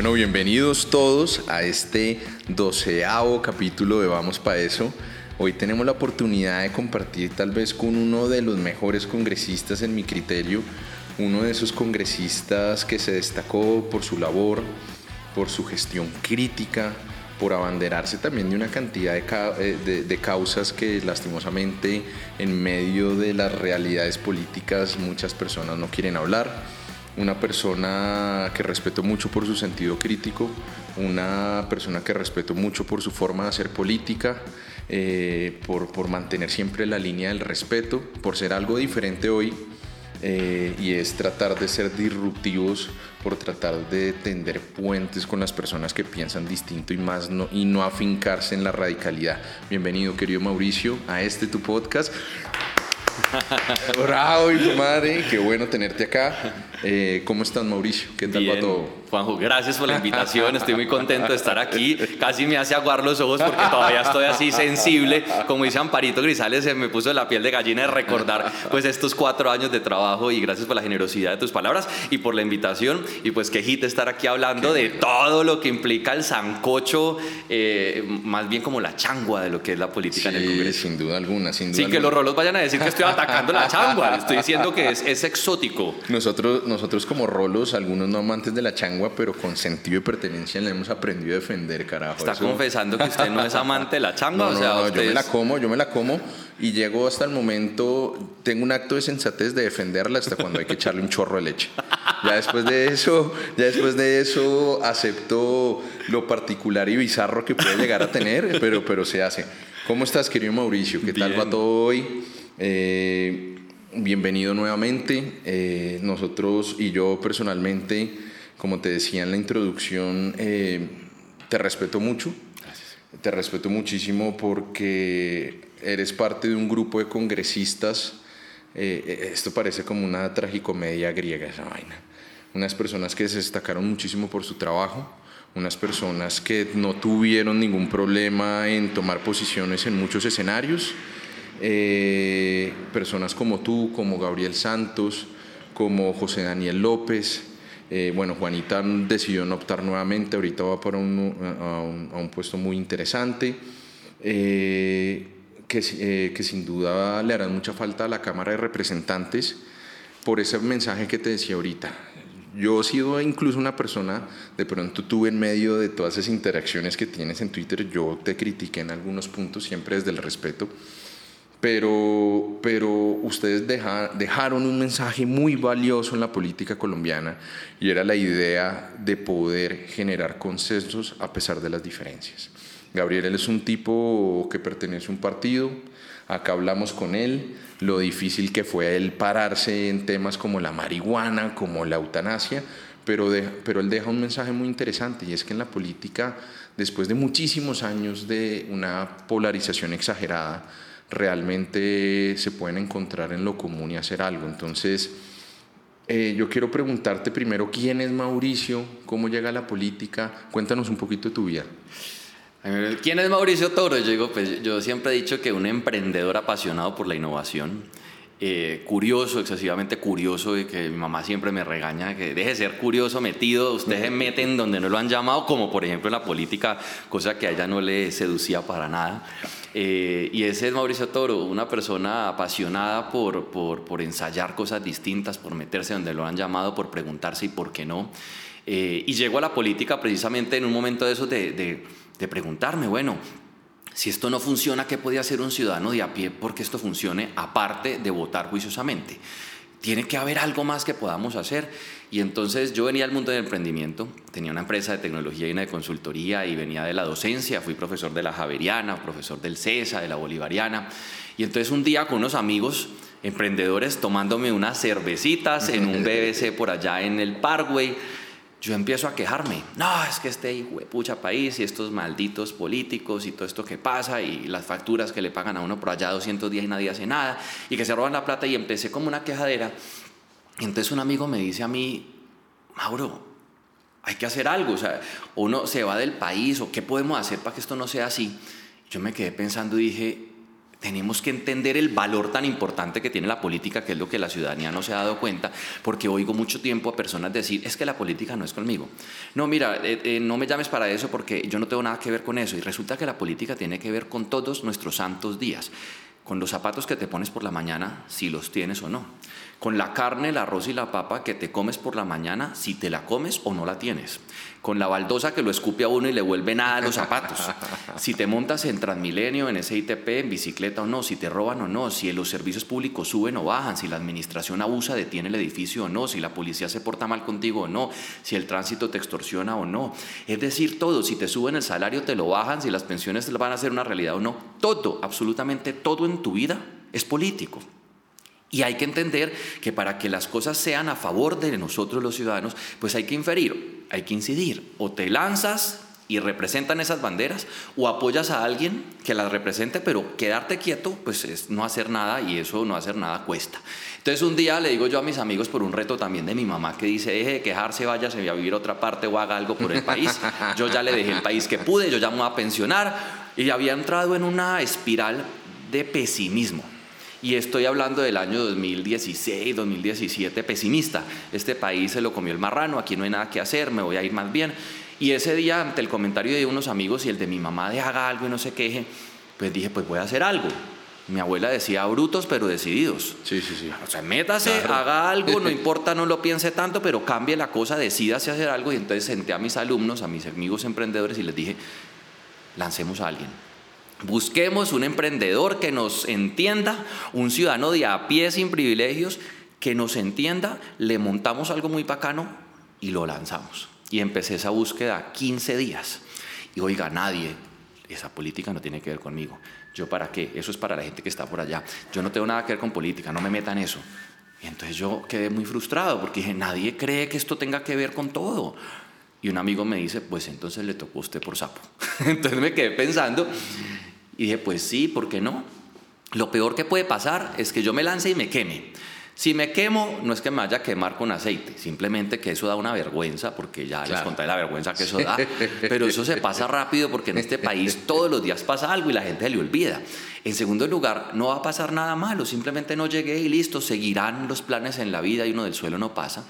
Bueno, bienvenidos todos a este doceavo capítulo de Vamos Pa' Eso. Hoy tenemos la oportunidad de compartir tal vez con uno de los mejores congresistas en mi criterio, uno de esos congresistas que se destacó por su labor, por su gestión crítica, por abanderarse también de una cantidad de, eh, de, causas que lastimosamente en medio de las realidades políticas muchas personas no quieren hablar. Una persona que respeto mucho por su sentido crítico, una persona que respeto mucho por su forma de hacer política, eh, por, por mantener siempre la línea del respeto, por ser algo diferente hoy eh, y es tratar de ser disruptivos por tratar de tender puentes con las personas que piensan distinto y más no, y no afincarse en la radicalidad. Bienvenido querido Mauricio a este tu podcast. Bravo, hijo madre, qué bueno tenerte acá. Eh, ¿Cómo estás, Mauricio? ¿Qué tal va todo? Juanjo, gracias por la invitación. Estoy muy contento de estar aquí. Casi me hace aguar los ojos porque todavía estoy así sensible. Como dice Amparito Grisales, se me puso la piel de gallina de recordar pues estos cuatro años de trabajo y gracias por la generosidad de tus palabras y por la invitación. Y pues qué hit estar aquí hablando de todo lo que implica el sancocho, eh, más bien como la changua de lo que es la política en el Congreso. Sin duda alguna, sin duda. Sin que los rolos vayan a decir que estoy atacando la changua. Estoy diciendo que es, es exótico. Nosotros, nosotros como rolos, algunos no amantes de la changua, pero con sentido de pertenencia le hemos aprendido a defender, carajo. ¿Está confesando que usted no es amante de la changua? No, no, yo me la como, yo me la como y llego hasta el momento, tengo un acto de sensatez de defenderla hasta cuando hay que echarle un chorro de leche. Ya después de eso, ya después de eso acepto lo particular y bizarro que puede llegar a tener, pero, pero se hace. ¿Cómo estás, querido Mauricio? ¿Qué tal va todo hoy? Eh, bienvenido nuevamente. Eh, nosotros y yo personalmente como te decía en la introducción, eh, te respeto mucho. Te respeto muchísimo porque eres parte de un grupo de congresistas. Eh, eh, esto parece como una tragicomedia griega, esa vaina. Unas personas que se destacaron muchísimo por su trabajo, unas personas que no tuvieron ningún problema en tomar posiciones en muchos escenarios. Personas como tú, como Gabriel Santos, como José Daniel López, eh, bueno, Juanita decidió no optar nuevamente, ahorita va para un, a, un, puesto muy interesante, eh, que, eh, que, sin duda le hará mucha falta a la Cámara de Representantes por ese mensaje que te decía ahorita. Yo he sido incluso una persona, de pronto tuve en medio de todas esas interacciones que tienes en Twitter, yo te critiqué en algunos puntos, siempre desde el respeto, pero, pero ustedes dejaron un mensaje muy valioso en la política colombiana y era la idea de poder generar consensos a pesar de las diferencias. Gabriel es un tipo que pertenece a un partido, acá hablamos con él, lo difícil que fue él pararse en temas como la marihuana, como la eutanasia, pero, pero él deja un mensaje muy interesante y es que en la política, después de muchísimos años de una polarización exagerada, realmente se pueden encontrar en lo común y hacer algo. Entonces, eh, yo quiero preguntarte primero, ¿quién es Mauricio? ¿Cómo llega a la política? Cuéntanos un poquito de tu vida. ¿Quién es Mauricio Toro? Yo, digo, pues, yo siempre he dicho que un emprendedor apasionado por la innovación, eh, curioso, excesivamente curioso, y que mi mamá siempre me regaña que deje de ser curioso, metido, ustedes se meten donde no lo han llamado, como por ejemplo en la política, cosa que a ella no le seducía para nada. Eh, y ese es Mauricio Toro, una persona apasionada por, por, por, ensayar cosas distintas, por meterse donde lo han llamado, por preguntarse y por qué no. Eh, y llegó a la política precisamente en un momento de eso de, de, de preguntarme, bueno, si esto no funciona, ¿qué podía hacer un ciudadano de a pie porque esto funcione aparte de votar juiciosamente? Tiene que haber algo más que podamos hacer. Y entonces yo venía al mundo del emprendimiento, tenía una empresa de tecnología y una de consultoría y venía de la docencia, fui profesor de la Javeriana, profesor del CESA, de la Bolivariana. Y entonces un día con unos amigos emprendedores tomándome unas cervecitas en un BBC por allá en el Parkway, yo empiezo a quejarme. No, es que este pucha país y estos malditos políticos y todo esto que pasa y las facturas que le pagan a uno por allá 200 días y nadie hace nada y que se roban la plata y empecé como una quejadera. Y entonces un amigo me dice a mí, Mauro, hay que hacer algo, o sea, uno se va del país o qué podemos hacer para que esto no sea así. Yo me quedé pensando y dije, Tenemos que entender el valor tan importante que tiene la política, que es lo que la ciudadanía no se ha dado cuenta, porque oigo mucho tiempo a personas decir, es que la política no es conmigo. No, mira, eh, eh, no me llames para eso porque yo no tengo nada que ver con eso. Y resulta que la política tiene que ver con todos nuestros santos días, con los zapatos que te pones por la mañana, si los tienes o no con la carne, el arroz y la papa que te comes por la mañana, si te la comes o no la tienes, con la baldosa que lo escupe a uno y le vuelve nada a los zapatos, si te montas en Transmilenio, en ese ITP, en bicicleta o no, si te roban o no, si los servicios públicos suben o bajan, si la administración abusa, detiene el edificio o no, si la policía se porta mal contigo o no, si el tránsito te extorsiona o no. Es decir, todo, si te suben el salario, te lo bajan, si las pensiones van a ser una realidad o no, todo, absolutamente todo en tu vida es político. Y hay que entender que para que las cosas sean a favor de nosotros los ciudadanos, pues hay que inferir, hay que incidir. O te lanzas y representan esas banderas, o apoyas a alguien que las represente, pero quedarte quieto, pues es no hacer nada y eso no hacer nada cuesta. Entonces un día le digo yo a mis amigos por un reto también de mi mamá que dice, deje de quejarse, váyase a vivir a otra parte o haga algo por el país. Yo ya le dejé el país que pude, yo ya me voy a pensionar y había entrado en una espiral de pesimismo y estoy hablando del año 2016, 2017, pesimista. Este país se lo comió el marrano, aquí no hay nada que hacer, me voy a ir más bien. Y ese día, ante el comentario de unos amigos y el de mi mamá de haga algo y no se queje, pues dije, pues voy a hacer algo. Mi abuela decía brutos pero decididos. Sí, sí, sí. O sea, métase, haga algo, no importa, no lo piense tanto, pero cambie la cosa, decídase hacer algo. Y entonces senté a mis alumnos, a mis amigos emprendedores y les dije, lancemos a alguien Busquemos un emprendedor que nos entienda, un ciudadano de a pie sin privilegios que nos entienda, le montamos algo muy bacano y lo lanzamos. Y empecé esa búsqueda 15 días. Y oiga, nadie, esa política no tiene que ver conmigo. ¿Yo para qué? Eso es para la gente que está por allá. Yo no tengo nada que ver con política, no me metan eso. Y entonces yo quedé muy frustrado porque dije, nadie cree que esto tenga que ver con todo. Y un amigo me dice, pues entonces le tocó a usted por sapo. entonces me quedé pensando y dije, pues sí, ¿por qué no? Lo peor que puede pasar es que yo me lance y me queme. Si me quemo, no es que me vaya a quemar con aceite, simplemente que eso da una vergüenza, porque ya les conté la vergüenza que eso da, pero eso se pasa rápido porque en este país todos los días pasa algo y la gente se le olvida. En segundo lugar, no va a pasar nada malo, simplemente no llegué y listo, seguirán los planes en la vida y uno del suelo no pasa.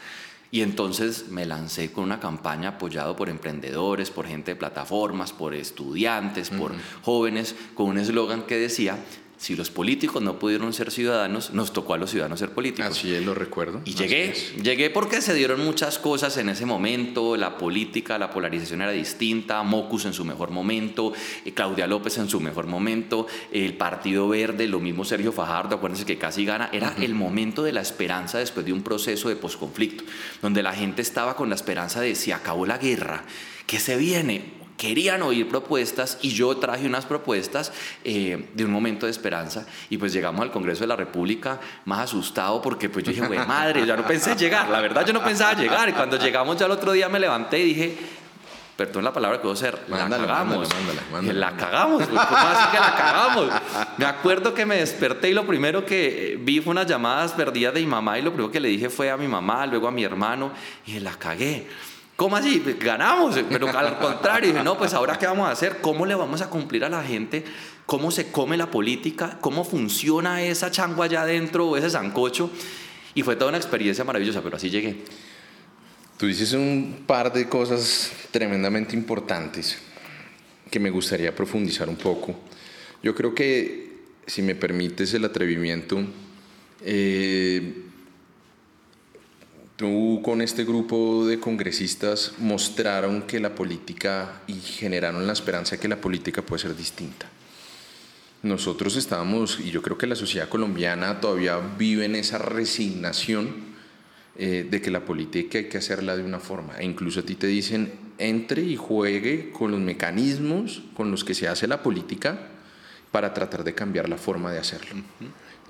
Y entonces me lancé con una campaña apoyado por emprendedores, por gente de plataformas, por estudiantes, por jóvenes, con un eslogan que decía, si los políticos no pudieron ser ciudadanos, nos tocó a los ciudadanos ser políticos. Así es, lo recuerdo. Y llegué, llegué porque se dieron muchas cosas en ese momento, la política, la polarización era distinta, Mocus en su mejor momento, eh, Claudia López en su mejor momento, el Partido Verde, lo mismo Sergio Fajardo, acuérdense que casi gana, era el momento de la esperanza después de un proceso de posconflicto, donde la gente estaba con la esperanza de si acabó la guerra, ¿qué se viene? Querían oír propuestas y yo traje unas propuestas eh, de un momento de esperanza y pues llegamos al Congreso de la República más asustado porque pues yo dije, güey, madre, ya no pensé llegar, la verdad yo no pensaba llegar y cuando llegamos ya el otro día me levanté y dije, perdón la palabra que voy a hacer, la cagamos. La cagamos, ¿cómo así que la cagamos? Me acuerdo que me desperté y lo primero que vi fue unas llamadas perdidas de mi mamá y lo primero que le dije fue a mi mamá, luego a mi hermano y la cagué. ¿Cómo así? Ganamos, pero al contrario, dije, no, pues ahora qué vamos a hacer, cómo le vamos a cumplir a la gente, cómo se come la política, cómo funciona esa changua allá adentro o ese zancocho. Y fue toda una experiencia maravillosa, pero así llegué. Tú dices un par de cosas tremendamente importantes que me gustaría profundizar un poco. Yo creo que, si me permites el atrevimiento, eh, Tú con este grupo de congresistas mostraron que la política y generaron la esperanza de que la política puede ser distinta. Nosotros estábamos, y yo creo que la sociedad colombiana todavía vive en esa resignación eh, de que la política hay que hacerla de una forma. E incluso a ti te dicen, entre y juegue con los mecanismos con los que se hace la política para tratar de cambiar la forma de hacerlo.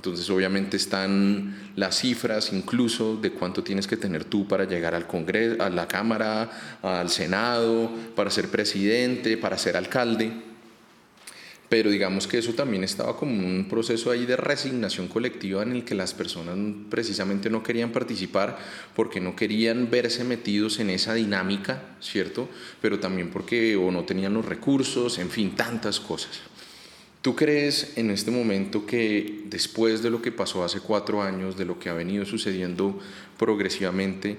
Entonces obviamente están las cifras incluso de cuánto tienes que tener tú para llegar al Congreso, a la Cámara, al Senado, para ser presidente, para ser alcalde. Pero digamos que eso también estaba como un proceso ahí de resignación colectiva en el que las personas precisamente no querían participar porque no querían verse metidos en esa dinámica, ¿cierto? Pero también porque o no tenían los recursos, en fin, tantas cosas. ¿Tú crees en este momento que después de lo que pasó hace cuatro años, de lo que ha venido sucediendo progresivamente,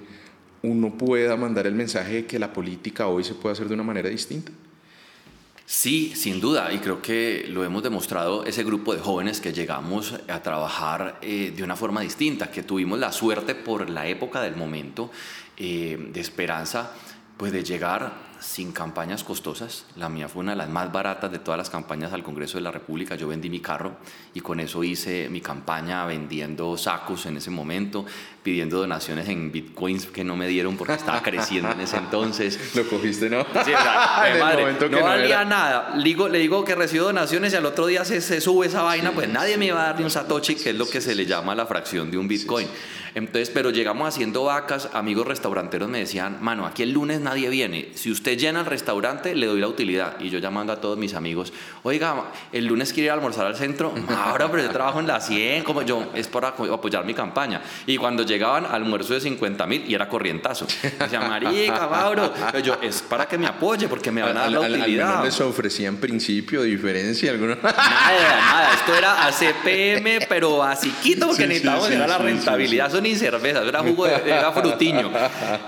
uno pueda mandar el mensaje de que la política hoy se puede hacer de una manera distinta? Sí, sin duda, y creo que lo hemos demostrado ese grupo de jóvenes que llegamos a trabajar eh, de una forma distinta, que tuvimos la suerte por la época del momento eh, de esperanza, pues de llegar sin campañas costosas. La mía fue una de las más baratas de todas las campañas al Congreso de la República. Yo vendí mi carro y con eso hice mi campaña vendiendo sacos en ese momento, pidiendo donaciones en bitcoins que no me dieron porque estaba creciendo en ese entonces. Lo cogiste, ¿no? Sí, madre, no, valía nada. Le digo, le digo que recibo donaciones y al otro día se, se sube esa vaina, pues nadie me va a dar un satoshi, que es lo que se le llama la fracción de un bitcoin. Entonces, pero llegamos haciendo vacas, amigos restauranteros me decían, mano, aquí el lunes nadie viene, si usted llena el restaurante, le doy la utilidad. Y yo llamando a todos mis amigos, oiga, el lunes quiere ir a almorzar al centro, ahora pero yo trabajo en la 100, como yo, es para apoyar mi campaña. Y cuando llegaban, almuerzo de 50 mil y era corrientazo. Decía, marica, Mauro, yo, es para que me apoye porque me van a dar la utilidad. Al, les ofrecían principio, diferencia. Nada, nada, esto era a CPM, pero basiquito porque necesitábamos, era la rentabilidad ni cerveza, era jugo, de, era frutiño.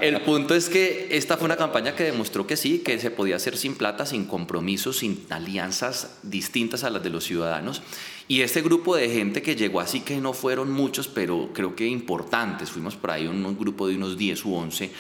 El punto es que esta fue una campaña que demostró que sí, que se podía hacer sin plata, sin compromisos, sin alianzas distintas a las de los ciudadanos. Y este grupo de gente que llegó así, que no fueron muchos, pero creo que importantes, fuimos por ahí un grupo de unos 10 u 11,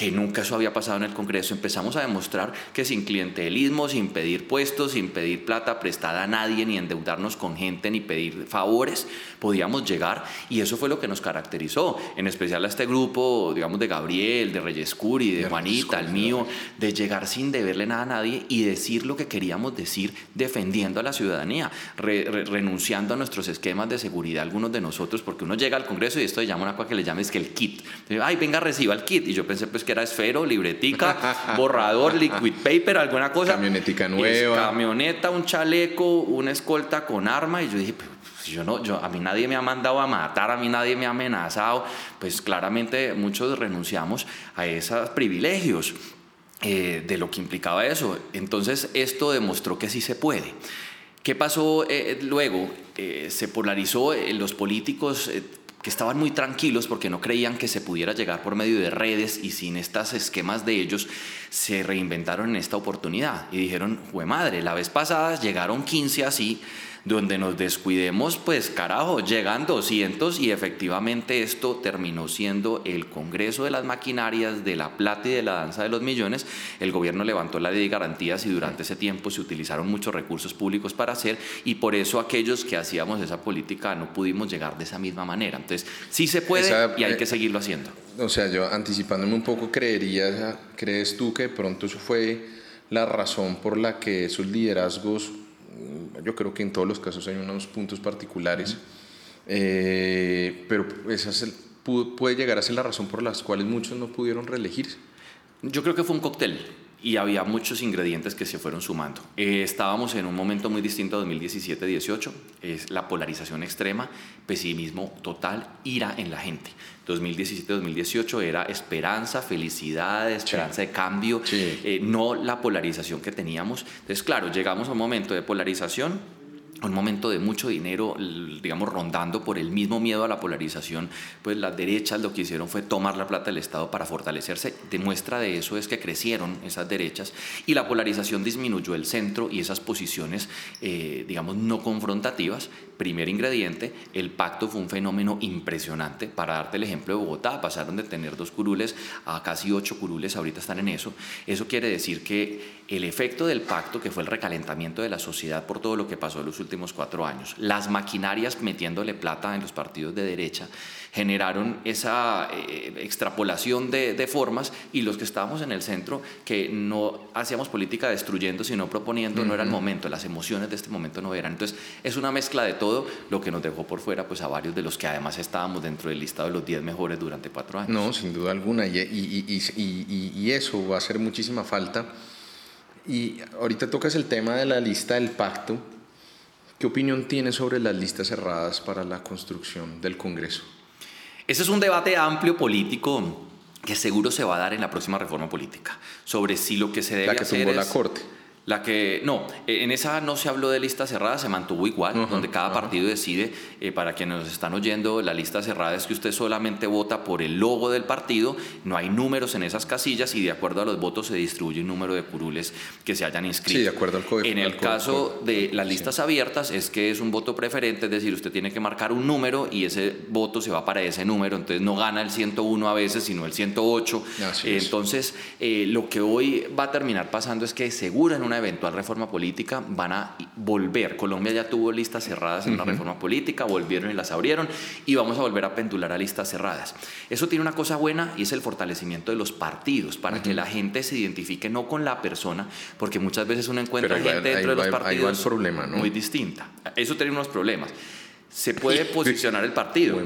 que nunca eso había pasado en el Congreso, empezamos a demostrar que sin clientelismo, sin pedir puestos, sin pedir plata prestada a nadie, ni endeudarnos con gente, ni pedir favores, podíamos llegar y eso fue lo que nos caracterizó, en especial a este grupo, digamos, de Gabriel, de Reyes Curi, de, Juanita, el mío, de llegar sin deberle nada a nadie y decir lo que queríamos decir defendiendo a la ciudadanía, renunciando a nuestros esquemas de seguridad, algunos de nosotros, porque uno llega al Congreso y esto le llama una cosa que le llames que el kit. Ay, venga, reciba el kit. Y yo pensé, pues que era esfero, libretica, borrador, liquid paper, alguna cosa. Camionetica nueva. camioneta, un chaleco, una escolta con arma. Y yo dije, pues, yo no, yo, a mí nadie me ha mandado a matar, a mí nadie me ha amenazado. Pues claramente muchos renunciamos a esos privilegios. Eh, de lo que implicaba eso. Entonces esto demostró que sí se puede. ¿Qué pasó eh, luego? Eh, se polarizó, los políticos que estaban muy tranquilos porque no creían que se pudiera llegar por medio de redes y sin estos esquemas de ellos, se reinventaron en esta oportunidad y dijeron, fue madre, la vez pasada llegaron 15 así, donde nos descuidemos, pues carajo, llegan 200 y efectivamente esto terminó siendo el Congreso de las Maquinarias, de la Plata y de la Danza de los Millones. El gobierno levantó la ley de garantías y durante ese tiempo se utilizaron muchos recursos públicos para hacer y por eso aquellos que hacíamos esa política no pudimos llegar de esa misma manera. Entonces, sí se puede y hay que eh, seguirlo haciendo. O sea, yo anticipándome un poco, creería, ¿crees tú que de pronto eso fue la razón por la que esos liderazgos yo creo que en todos los casos hay unos puntos particulares, eh, pero esa puede llegar a ser la razón por las cuales muchos no pudieron reelegirse. Yo creo que fue un cóctel y había muchos ingredientes que se fueron sumando. Eh, estábamos en un momento muy distinto a 2017-18, es la polarización extrema, pesimismo total, ira en la gente. 2017-2018 era esperanza, felicidad, esperanza de cambio, eh, no la polarización que teníamos. Entonces, claro, llegamos a un momento de polarización un momento de mucho dinero, digamos, rondando por el mismo miedo a la polarización, pues las derechas lo que hicieron fue tomar la plata del Estado para fortalecerse. Demuestra de eso es que crecieron esas derechas y la polarización disminuyó el centro y esas posiciones, eh, digamos, no confrontativas. Primer ingrediente, el pacto fue un fenómeno impresionante. Para darte el ejemplo de Bogotá, pasaron de tener dos curules a casi ocho curules, ahorita están en eso. Eso quiere decir que el efecto del pacto, que fue el recalentamiento de la sociedad por todo lo que pasó en los últimos cuatro años, las maquinarias metiéndole plata en los partidos de derecha, generaron esa eh, extrapolación de, formas y los que estábamos en el centro, que no hacíamos política destruyendo, sino proponiendo, no era el momento, las emociones de este momento no eran. Entonces, es una mezcla de todo lo que nos dejó por fuera pues, a varios de los que además estábamos dentro del listado de los 10 mejores durante cuatro años. No, sin duda alguna, y, y, y eso va a hacer muchísima falta y ahorita tocas el tema de la lista del pacto. ¿Qué opinión tienes sobre las listas cerradas para la construcción del Congreso? Ese es un debate amplio político que seguro se va a dar en la próxima reforma política sobre si lo que se debe la que hacer tumbó la Corte. La que, no, eh, en esa no se habló de lista cerrada, se mantuvo igual, donde cada partido decide, eh, para quienes nos están oyendo, la lista cerrada es que usted solamente vota por el logo del partido, no hay números en esas casillas y de acuerdo a los votos se distribuye un número de curules que se hayan inscrito. Sí, de acuerdo al código. En el caso de las listas abiertas es que es un voto preferente, es decir, usted tiene que marcar un número y ese voto se va para ese número, entonces no gana el 101 a veces, sino el 108. entonces, eh, lo que hoy va a terminar pasando es que seguro en una eventual reforma política van a volver. Colombia ya tuvo listas cerradas en la reforma política, volvieron y las abrieron y vamos a volver a pendular a listas cerradas. Eso tiene una cosa buena y es el fortalecimiento de los partidos para que la gente se identifique no con la persona, porque muchas veces uno encuentra gente dentro de los partidos problema, muy distinta. Eso tiene unos problemas se puede posicionar el partido,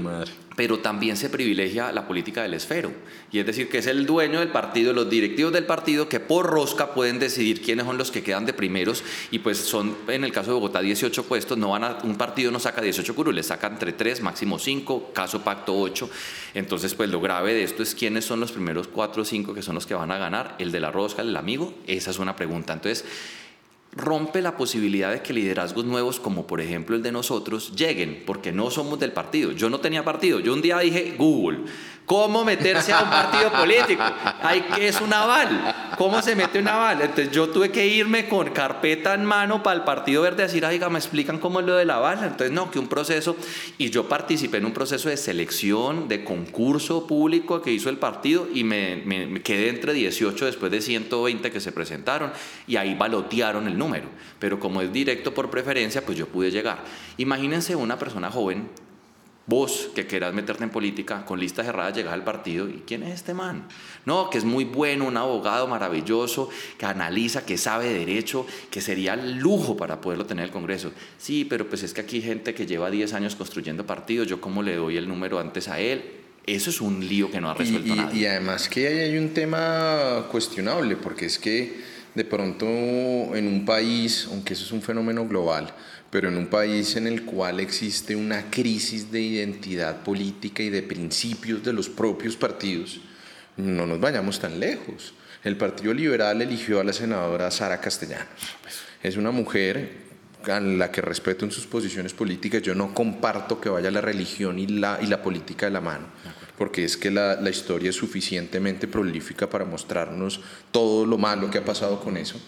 pero también se privilegia la política del esfero. Y es decir, que es el dueño del partido, los directivos del partido, que por rosca pueden decidir quiénes son los que quedan de primeros. Y pues son, en el caso de Bogotá, 18 puestos. No van a, un partido no saca 18 curules, saca entre 3, máximo 5, caso pacto 8. Entonces, pues lo grave de esto es quiénes son los primeros 4 o 5 que son los que van a ganar. El de la rosca, el amigo, esa es una pregunta. Entonces, rompe la posibilidad de que liderazgos nuevos, como por ejemplo el de nosotros, lleguen, porque no somos del partido. Yo no tenía partido. Yo un día dije, Google, ¿Cómo meterse a un partido político? Es un aval. ¿Cómo se mete un aval? Entonces yo tuve que irme con carpeta en mano para el Partido Verde a decir, oiga, me explican cómo es lo del aval. Entonces no, que un proceso y yo participé en un proceso de selección, de concurso público que hizo el partido y me, me quedé entre 18 después de 120 que se presentaron y ahí balotearon el número. Pero como es directo por preferencia, pues yo pude llegar. Imagínense una persona joven Vos que querás meterte en política, con lista cerrada llegás al partido y ¿quién es este man? No, que es muy bueno, un abogado maravilloso, que analiza, que sabe derecho, que sería lujo para poderlo tener en el Congreso. Sí, pero pues es que aquí hay gente que lleva 10 años construyendo partidos, yo cómo le doy el número antes a él. Eso es un lío que no ha resuelto y, nadie. Y además que ahí hay un tema cuestionable, porque es que de pronto en un país, aunque eso es un fenómeno global, pero en un país en el cual existe una crisis de identidad política y de principios de los propios partidos, no nos vayamos tan lejos. El Partido Liberal eligió a la senadora Sara Castellanos. Es una mujer a la que respeto en sus posiciones políticas. Yo no comparto que vaya la religión y la, y la política de la mano, porque es que la, la historia es suficientemente prolífica para mostrarnos todo lo malo que ha pasado con eso.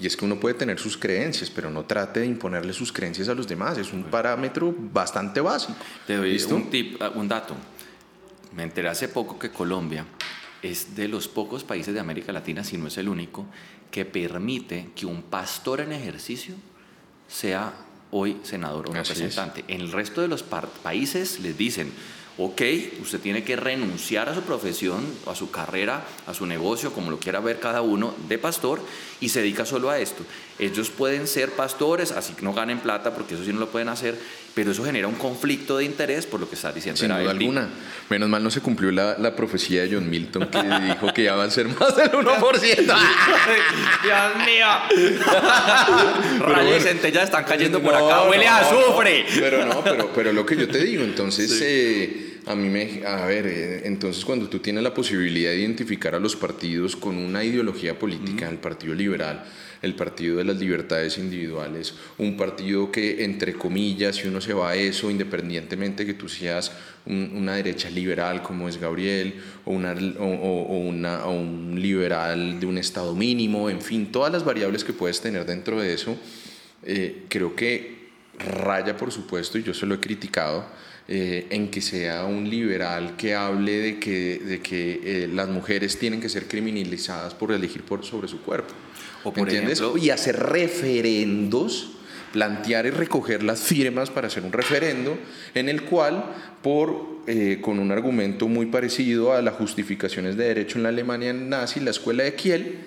Y es que uno puede tener sus creencias, pero no trate de imponerle sus creencias a los demás. Es un parámetro bastante básico. Te doy un, tip, un dato. Me enteré hace poco que Colombia es de los pocos países de América Latina, si no es el único, que permite que un pastor en ejercicio sea hoy senador o representante. En el resto de los países les dicen, ok, usted tiene que renunciar a su profesión, a su carrera, a su negocio, como lo quiera ver cada uno, de pastor, y se dedica solo a esto. Ellos pueden ser pastores, así que no ganen plata, porque eso sí no lo pueden hacer, pero eso genera un conflicto de interés por lo que está diciendo. Sin duda alguna. Menos mal no se cumplió la, la, profecía de John Milton que dijo que ya van a ser más del 1%. Dios mío. Rayos y centellas están cayendo por acá. Huele a azufre. pero no, pero, pero lo que yo te digo, entonces... Eh, a mí me, a ver, eh, entonces cuando tú tienes la posibilidad de identificar a los partidos con una ideología política, el Partido Liberal, el Partido de las Libertades Individuales, un partido que, entre comillas, si uno se va a eso, independientemente que tú seas una derecha liberal como es Gabriel, o, una, o, una, o un liberal de un Estado mínimo, en fin, todas las variables que puedes tener dentro de eso, eh, creo que raya, por supuesto, y yo se lo he criticado, eh, en que sea un liberal que hable de que, de que eh, las mujeres tienen que ser criminalizadas por elegir por, sobre su cuerpo. O por ¿Entiendes? y hacer referendos, plantear y recoger las firmas para hacer un referendo en el cual, por, eh, con un argumento muy parecido a las justificaciones de derecho en la Alemania nazi, la escuela de Kiel,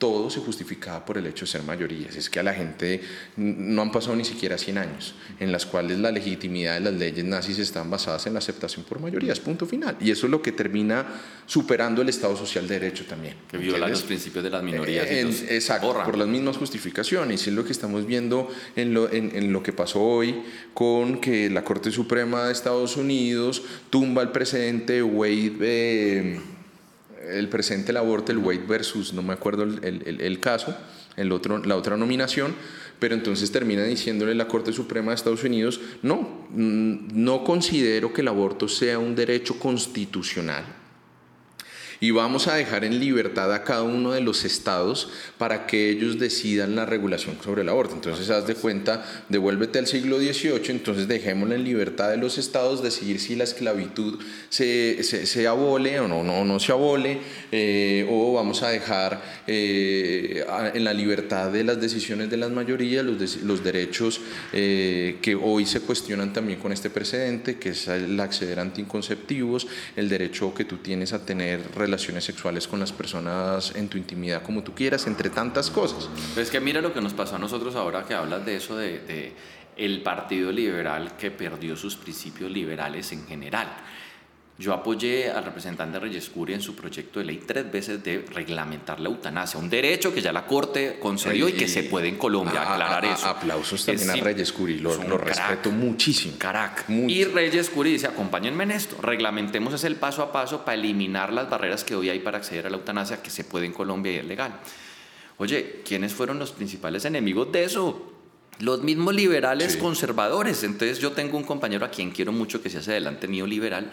todo se justificaba por el hecho de ser mayorías. Es que a la gente no han pasado ni siquiera 100 años en las cuales la legitimidad de las leyes nazis están basadas en la aceptación por mayorías, punto final. Y eso es lo que termina superando el Estado social de derecho también. Que viola los principios de las minorías. exacto, por las mismas justificaciones. Y es lo que estamos viendo en lo, en, lo que pasó hoy con que la Corte Suprema de Estados Unidos tumba el precedente Wade. Eh, el presente el aborto, el Wade versus, no me acuerdo el, el, el caso, el otro, la otra nominación, pero entonces termina diciéndole la Corte Suprema de Estados Unidos, no, mm, no considero que el aborto sea un derecho constitucional y vamos a dejar en libertad a cada uno de los estados para que ellos decidan la regulación sobre el aborto. Entonces, haz de cuenta, devuélvete al siglo XVIII, entonces dejémosla en libertad de los estados decidir si la esclavitud se, se, abole o no, no, no se abole, eh, o vamos a dejar eh, en la libertad de las decisiones de las mayorías los, los derechos eh, que hoy se cuestionan también con este precedente, que es el acceder a anticonceptivos, el derecho que tú tienes a tener relaciones sexuales con las personas en tu intimidad como tú quieras, entre tantas cosas. Pues es que mira lo que nos pasó a nosotros ahora que hablas de eso de, de el Partido Liberal que perdió sus principios liberales en general. Yo apoyé al representante Reyes Curi en su proyecto de ley tres veces de reglamentar la eutanasia, un derecho que ya la Corte concedió y, que se puede en Colombia aclarar eso. Aplausos también a Reyes Curi, lo, respeto muchísimo. Carac. Y Reyes Curi dice, acompáñenme en esto, reglamentemos ese el paso a paso para eliminar las barreras que hoy hay para acceder a la eutanasia que se puede en Colombia y es legal. Oye, ¿quiénes fueron los principales enemigos de eso? Los mismos liberales conservadores. Entonces yo tengo un compañero a quien quiero mucho que se hace adelante mío liberal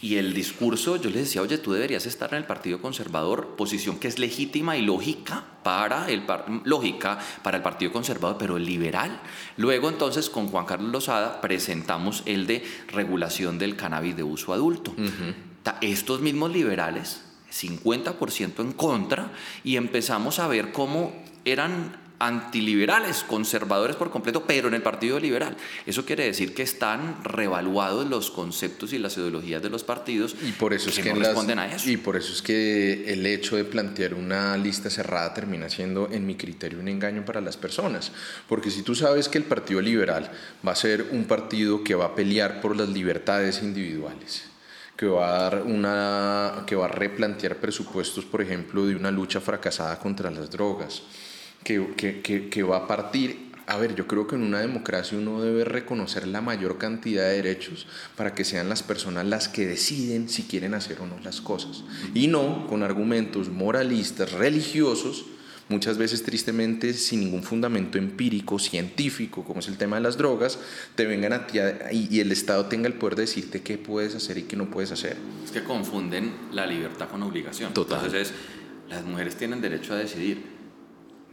y el discurso, yo le decía, oye, tú deberías estar en el Partido Conservador, posición que es legítima y lógica para el, lógica para el Partido Conservador, pero liberal. Luego entonces con Juan Carlos Lozada presentamos el de regulación del cannabis de uso adulto. Estos mismos liberales, 50% en contra, y empezamos a ver cómo eran antiliberales, conservadores por completo, pero en el Partido Liberal. Eso quiere decir que están revaluados los conceptos y las ideologías de los partidos y por eso es que no responden a eso. Y por eso es que el hecho de plantear una lista cerrada termina siendo, en mi criterio, un engaño para las personas. Porque si tú sabes que el Partido Liberal va a ser un partido que va a pelear por las libertades individuales, que va a dar una que va a replantear presupuestos, por ejemplo, de una lucha fracasada contra las drogas, que, que, que, va a partir a ver, yo creo que en una democracia uno debe reconocer la mayor cantidad de derechos para que sean las personas las que deciden si quieren hacer o no las cosas. Y no con argumentos moralistas, religiosos, muchas veces tristemente sin ningún fundamento empírico, científico, como es el tema de las drogas, te vengan a ti y, el Estado tenga el poder de decirte qué puedes hacer y qué no puedes hacer. Es que confunden la libertad con obligación. Total. Entonces, las mujeres tienen derecho a decidir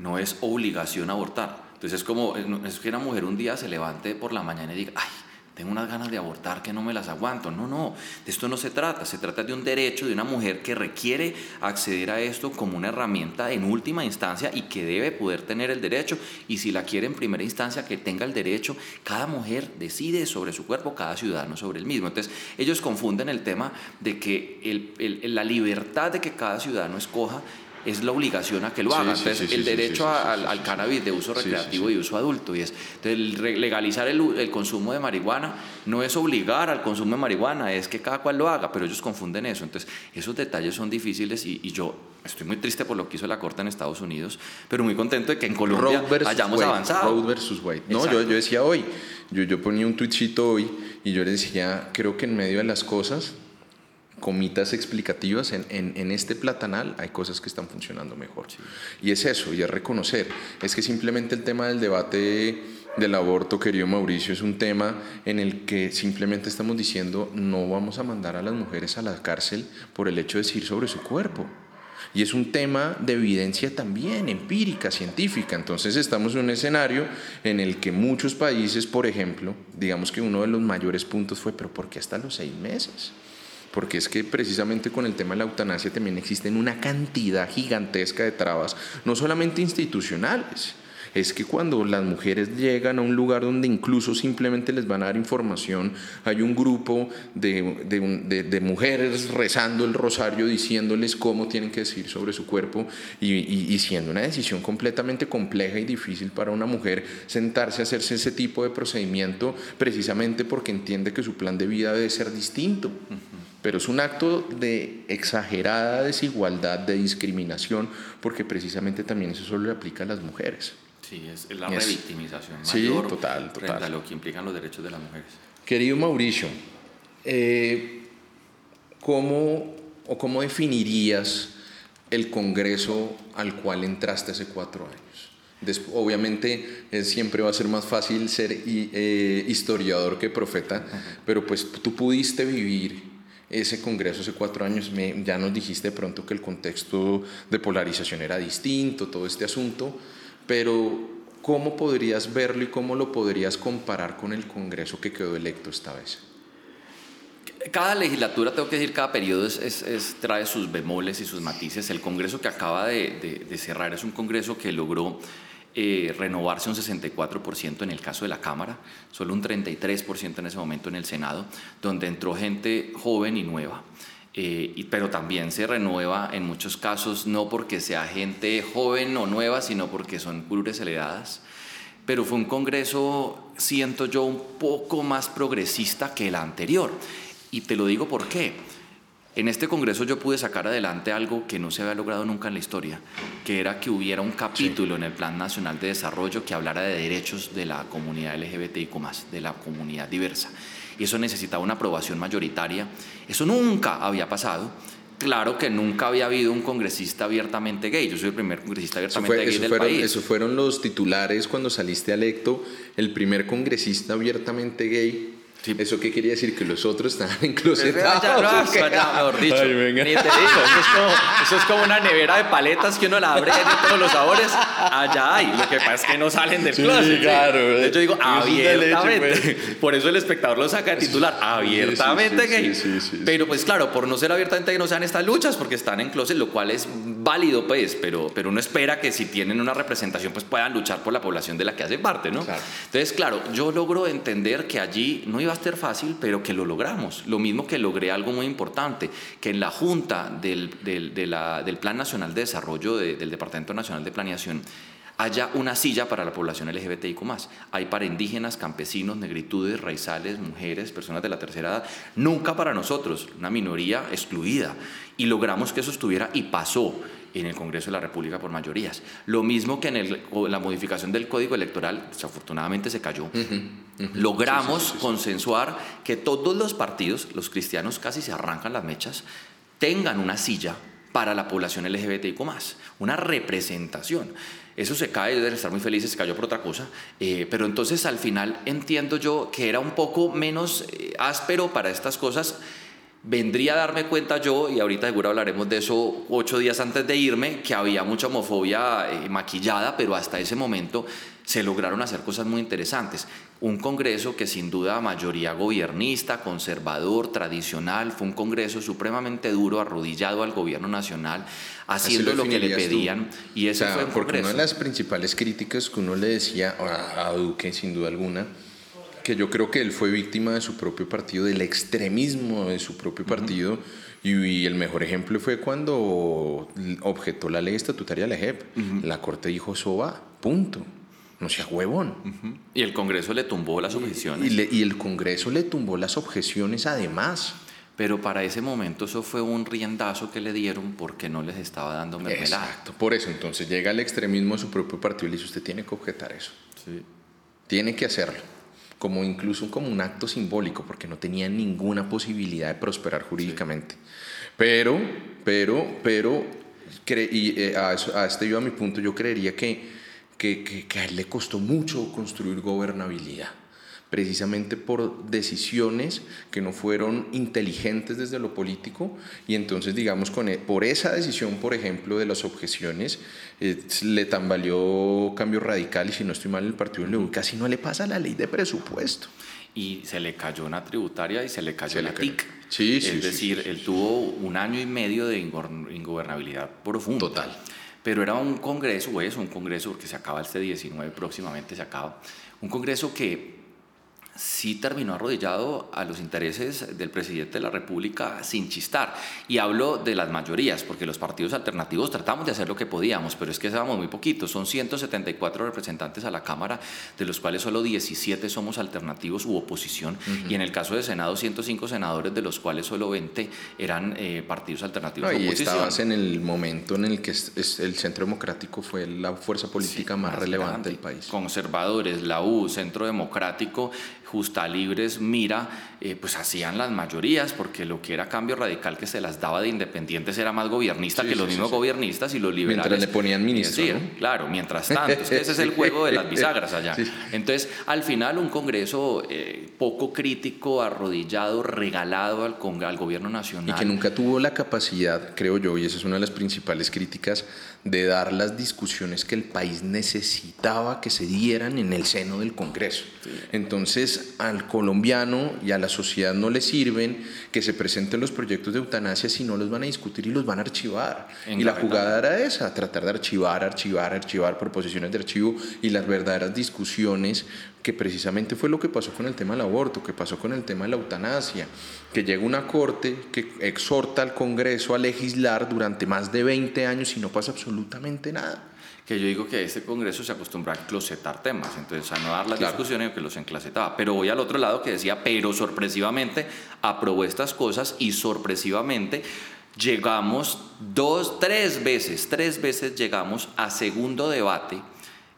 no es obligación abortar. Entonces es como, es que una mujer un día se levante por la mañana y diga, ay, tengo unas ganas de abortar que no me las aguanto. No, no, de esto no se trata. Se trata de un derecho de una mujer que requiere acceder a esto como una herramienta en última instancia y que debe poder tener el derecho. Y si la quiere en primera instancia, que tenga el derecho. Cada mujer decide sobre su cuerpo, cada ciudadano sobre el mismo. Entonces, ellos confunden el tema de que la libertad de que cada ciudadano escoja es la obligación a que lo haga. entonces, el derecho al, cannabis de uso recreativo y uso adulto. Y es, entonces, legalizar el, el, consumo de marihuana no es obligar al consumo de marihuana, es que cada cual lo haga, pero ellos confunden eso. Entonces, esos detalles son difíciles y, y yo estoy muy triste por lo que hizo la Corte en Estados Unidos, pero muy contento de que en Colombia hayamos avanzado. Road versus Wade. No, yo, yo, decía hoy, yo, yo ponía un tuitcito hoy y yo le decía, creo que en medio de las cosas comitas explicativas, en, en, este platanal hay cosas que están funcionando mejor. Y es eso, y es reconocer. Es que simplemente el tema del debate del aborto, querido Mauricio, es un tema en el que simplemente estamos diciendo no vamos a mandar a las mujeres a la cárcel por el hecho de decir sobre su cuerpo. Y es un tema de evidencia también empírica, científica. Entonces estamos en un escenario en el que muchos países, por ejemplo, digamos que uno de los mayores puntos fue, pero ¿por qué hasta los seis meses? Porque es que precisamente con el tema de la eutanasia también existen una cantidad gigantesca de trabas, no solamente institucionales, es que cuando las mujeres llegan a un lugar donde incluso simplemente les van a dar información, hay un grupo de, mujeres rezando el rosario diciéndoles cómo tienen que decir sobre su cuerpo y, siendo una decisión completamente compleja y difícil para una mujer sentarse a hacerse ese tipo de procedimiento precisamente porque entiende que su plan de vida debe ser distinto pero es un acto de exagerada desigualdad, de discriminación, porque precisamente también eso solo le aplica a las mujeres. Sí, es la revictimización sí, total, total. a lo que implican los derechos de las mujeres. Querido Mauricio, eh, ¿cómo, o ¿cómo definirías el Congreso al cual entraste hace cuatro años? obviamente eh, siempre va a ser más fácil ser eh, historiador que profeta, pero pues tú pudiste vivir ese Congreso hace cuatro años, ya nos dijiste de pronto que el contexto de polarización era distinto, todo este asunto, pero ¿cómo podrías verlo y cómo lo podrías comparar con el Congreso que quedó electo esta vez? Cada legislatura, tengo que decir, cada periodo es, trae sus bemoles y sus matices. El Congreso que acaba de, cerrar es un Congreso que logró eh, renovarse un 64% en el caso de la Cámara, solo un 33% en ese momento en el Senado, donde entró gente joven y nueva. Eh, pero también se renueva en muchos casos no porque sea gente joven o nueva, sino porque son curules heredadas. Pero fue un congreso, siento yo, un poco más progresista que el anterior. Y te lo digo por qué. En este congreso yo pude sacar adelante algo que no se había logrado nunca en la historia, que era que hubiera un capítulo en el Plan Nacional de Desarrollo que hablara de derechos de la comunidad LGBTIQ, de la comunidad diversa y eso necesitaba una aprobación mayoritaria. Eso nunca había pasado. Claro que nunca había habido un congresista abiertamente gay. Yo soy el primer congresista abiertamente gay del fueron, país. Fueron los titulares cuando saliste electo, el primer congresista abiertamente gay ¿Eso qué quería decir? Que los otros estaban enclosetados. Ya, no, ya, mejor dicho. Ni te digo. Eso es, como, eso es, como, una nevera de paletas que uno la abre de todos los sabores. Allá hay. Lo que pasa es que no salen del sí, closet. Claro. Yo digo abiertamente. Leche, pues. Por eso el espectador lo saca de titular. Abiertamente gay. Pero pues claro, por no ser abiertamente gay no sean estas luchas porque están en closet, lo cual es válido pues. Pero, pero uno espera que si tienen una representación pues puedan luchar por la población de la que hace parte, ¿no? Claro. Entonces, claro, yo logro entender que allí no iba a ser fácil, pero que lo logramos. Lo mismo que logré algo muy importante, que en la Junta del, del, Plan Nacional de Desarrollo del Departamento Nacional de Planeación haya una silla para la población LGBTIQ+. Hay para indígenas, campesinos, negritudes, raizales, mujeres, personas de la tercera edad. Nunca para nosotros, una minoría excluida. Y logramos que eso estuviera y pasó en el Congreso de la República por mayorías. Lo mismo que en la modificación del Código Electoral, desafortunadamente se cayó. Logramos consensuar que todos los partidos, los cristianos casi se arrancan las mechas, tengan una silla para la población LGBTIQ, una representación. Eso se cae, deben estar muy felices, se cayó por otra cosa, eh, pero entonces al final entiendo yo que era un poco menos eh, áspero para estas cosas vendría a darme cuenta yo, y ahorita seguro hablaremos de eso ocho días antes de irme, que había mucha homofobia eh, maquillada, pero hasta ese momento se lograron hacer cosas muy interesantes. Un Congreso que sin duda mayoría gobernista, conservador, tradicional, fue un Congreso supremamente duro, arrodillado al gobierno nacional, haciendo lo, que le pedían. Y ese fue un porque una de las principales críticas que uno le decía a Duque, sin duda alguna, que yo creo que él fue víctima de su propio partido, del extremismo de su propio partido. y, el mejor ejemplo fue cuando objetó la ley estatutaria de la JEP. La Corte dijo, eso va, punto. No sea huevón. Y el Congreso le tumbó las objeciones. Y, el Congreso le tumbó las objeciones además. Pero para ese momento eso fue un riendazo que le dieron porque no les estaba dando mermelada. Exacto, por eso entonces llega el extremismo de su propio partido y le dice, usted tiene que objetar eso. Sí. Tiene que hacerlo como incluso como un acto simbólico, porque no tenía ninguna posibilidad de prosperar jurídicamente. Pero, pero, pero, y eh, a, este yo a mi punto, yo creería que, que, que a él le costó mucho construir gobernabilidad precisamente por decisiones que no fueron inteligentes desde lo político y entonces digamos con, e, por esa decisión por ejemplo de las objeciones eh, le tambaleó cambio radical y si no estoy mal el partido le casi no le pasa la ley de presupuesto y se le cayó una tributaria y se le cayó la TIC. Sí, es decir, él tuvo un año y medio de ingobernabilidad profunda. Total. Pero era un congreso, o es un congreso, porque se acaba este 19, próximamente se acaba, un congreso que sí terminó arrodillado a los intereses del presidente de la República sin chistar. Y hablo de las mayorías, porque los partidos alternativos tratamos de hacer lo que podíamos, pero es que éramos muy poquitos. Son 174 representantes a la Cámara, de los cuales solo 17 somos alternativos u oposición. Y en el caso de Senado, 105 senadores, de los cuales solo 20 eran eh, partidos alternativos. y estabas en el momento en el que el Centro Democrático fue la fuerza política más, relevante del país. Conservadores, la U, Centro Democrático Justalibres, Mira, eh, pues hacían las mayorías, porque lo que era cambio radical que se las daba de independientes era más gobernista que los mismos gobiernistas y los liberales. Mientras le ponían ministro. Claro, mientras tanto. ese es el juego de las bisagras allá. Entonces, al final, un Congreso eh, poco crítico, arrodillado, regalado al, al gobierno nacional. Y que nunca tuvo la capacidad, creo yo, y esa es una de las principales críticas, de dar las discusiones que el país necesitaba que se dieran en el seno del Congreso. Entonces, al colombiano y a la sociedad no le sirven que se presenten los proyectos de eutanasia si no los van a discutir y los van a archivar. y la jugada era esa, tratar de archivar, archivar, archivar proposiciones de archivo y las verdaderas discusiones que precisamente fue lo que pasó con el tema del aborto, que pasó con el tema de la eutanasia, que llega una corte que exhorta al Congreso a legislar durante más de 20 años y no pasa absolutamente nada. Que yo digo que este Congreso se acostumbra a closetar temas, entonces a no dar las discusiones que los enclosetaba. Pero voy al otro lado que decía, pero sorpresivamente aprobó estas cosas y sorpresivamente llegamos dos, tres veces, tres veces llegamos a segundo debate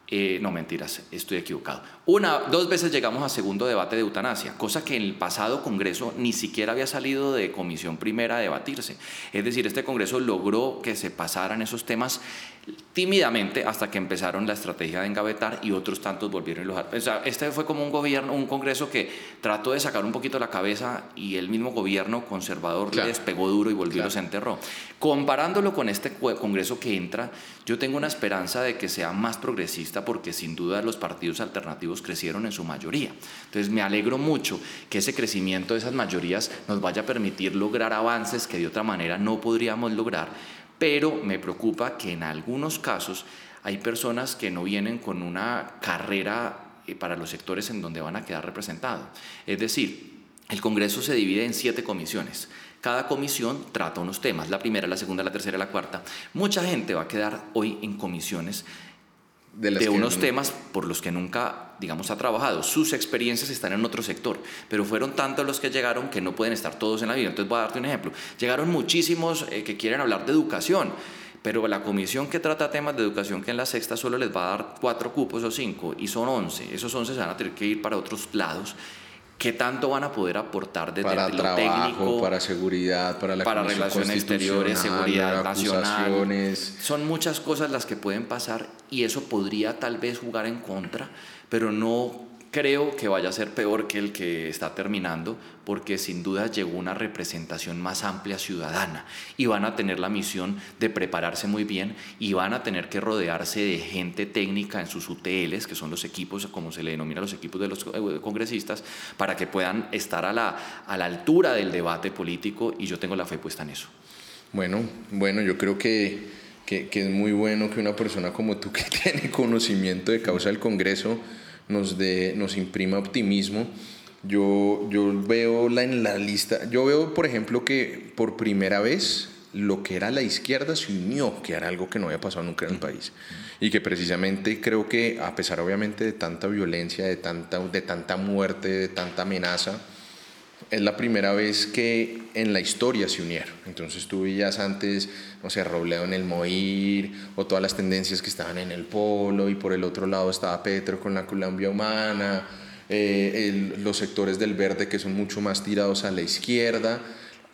eh, no, mentiras, estoy equivocado. Una, dos veces llegamos a segundo debate de eutanasia, cosa que en el pasado Congreso ni siquiera había salido de comisión primera a debatirse. Es decir, este Congreso logró que se pasaran esos temas tímidamente hasta que empezaron la estrategia de engavetar y otros tantos volvieron a o sea, este fue como un gobierno, un congreso que trató de sacar un poquito la cabeza y el mismo gobierno conservador le despegó duro y volvió y los enterró. Comparándolo con este congreso que entra, yo tengo una esperanza de que sea más progresista porque sin duda los partidos alternativos crecieron en su mayoría. Entonces me alegro mucho que ese crecimiento de esas mayorías nos vaya a permitir lograr avances que de otra manera no podríamos lograr pero me preocupa que en algunos casos hay personas que no vienen con una carrera eh, para los sectores en donde van a quedar representados. Es decir, el Congreso se divide en siete comisiones. Cada comisión trata unos temas, la primera, la segunda, la tercera, la cuarta. Mucha gente va a quedar hoy en comisiones de, unos temas por los que nunca, digamos, ha trabajado. Sus experiencias están en otro sector, pero fueron tantos los que llegaron que no pueden estar todos en la vida. Entonces voy a darte un ejemplo. Llegaron muchísimos eh, que quieren hablar de educación, pero la comisión que trata temas de educación, que en la sexta solo les va a dar cuatro cupos o cinco, y son once. Esos once se van a tener que ir para otros lados ¿Qué tanto van a poder aportar desde para lo trabajo, técnico? Para seguridad, para la Para relaciones exteriores, seguridad nacional. Son muchas cosas las que pueden pasar y eso podría tal vez jugar en contra, pero no creo que vaya a ser peor que el que está terminando, porque sin duda llegó una representación más amplia ciudadana y van a tener la misión de prepararse muy bien y van a tener que rodearse de gente técnica en sus UTLs, que son los equipos, como se le denomina los equipos de los eh, congresistas, para que puedan estar a la, a la altura del debate político y yo tengo la fe puesta en eso. Bueno, bueno, yo creo que, que, que es muy bueno que una persona como tú que tiene conocimiento de causa del Congreso, nos, de, nos imprima optimismo. Yo, yo veo la, en la lista, yo veo por ejemplo que por primera vez lo que era la izquierda se unió, que era algo que no había pasado nunca en el país. Y que precisamente creo que a pesar obviamente de tanta violencia, de tanta, de tanta muerte, de tanta amenaza, es la primera vez que en la historia se unieron. Entonces tú veías antes, no sé, Robledo en el Moir, o todas las tendencias que estaban en el Polo, y por el otro lado estaba Petro con la Colombia Humana, eh, los sectores del verde que son mucho más tirados a la izquierda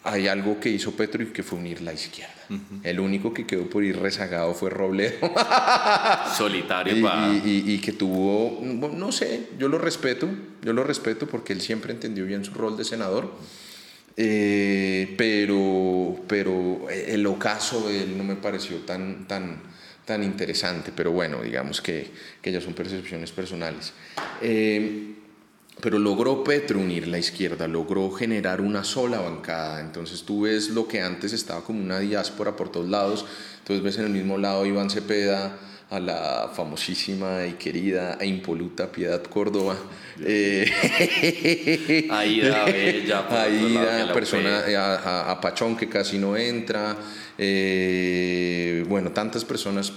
hay algo que hizo Petro y que fue unir la izquierda. El único que quedó por ir rezagado fue Robledo. Solitario. Y, y, que tuvo, no sé, yo lo respeto, yo lo respeto porque él siempre entendió bien su rol de senador. Eh, pero, pero el ocaso de él no me pareció tan, tan, tan interesante. Pero bueno, digamos que, que ya son percepciones personales. Eh, pero logró Petro unir la izquierda, logró generar una sola bancada. Entonces tú ves lo que antes estaba como una diáspora por todos lados. Entonces ves en el mismo lado Iván Cepeda, a la famosísima y querida e impoluta Piedad Córdoba. Eh, Aida Bella, Aida, persona, a, a, Pachón que casi no entra. Eh, bueno, tantas personas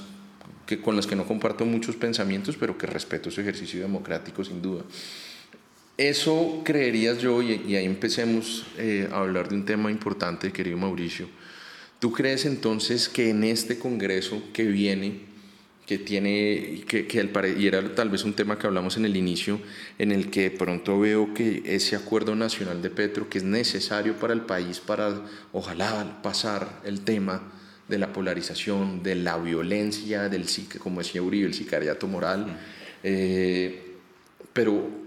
que, con las que no comparto muchos pensamientos, pero que respeto su ejercicio democrático sin duda. Eso creerías yo, y, ahí empecemos eh, a hablar de un tema importante, querido Mauricio. ¿Tú crees entonces que en este Congreso que viene que tiene, que, que y era tal vez un tema que hablamos en el inicio, en el que de pronto veo que ese acuerdo nacional de Petro, que es necesario para el país para, ojalá, pasar el tema de la polarización, de la violencia, del, como decía Uribe, el sicariato moral, eh, pero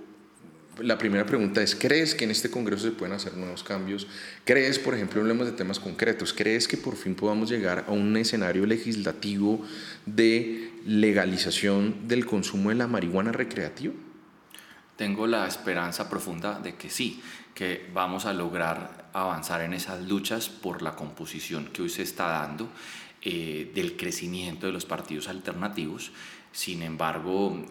la primera pregunta es, ¿crees que en este Congreso se pueden hacer nuevos cambios? ¿Crees, por ejemplo, hablemos de temas concretos, ¿crees que por fin podamos llegar a un escenario legislativo de legalización del consumo de la marihuana recreativa? Tengo la esperanza profunda de que sí, que vamos a lograr avanzar en esas luchas por la composición que hoy se está dando, eh, del crecimiento de los partidos alternativos. Sin embargo,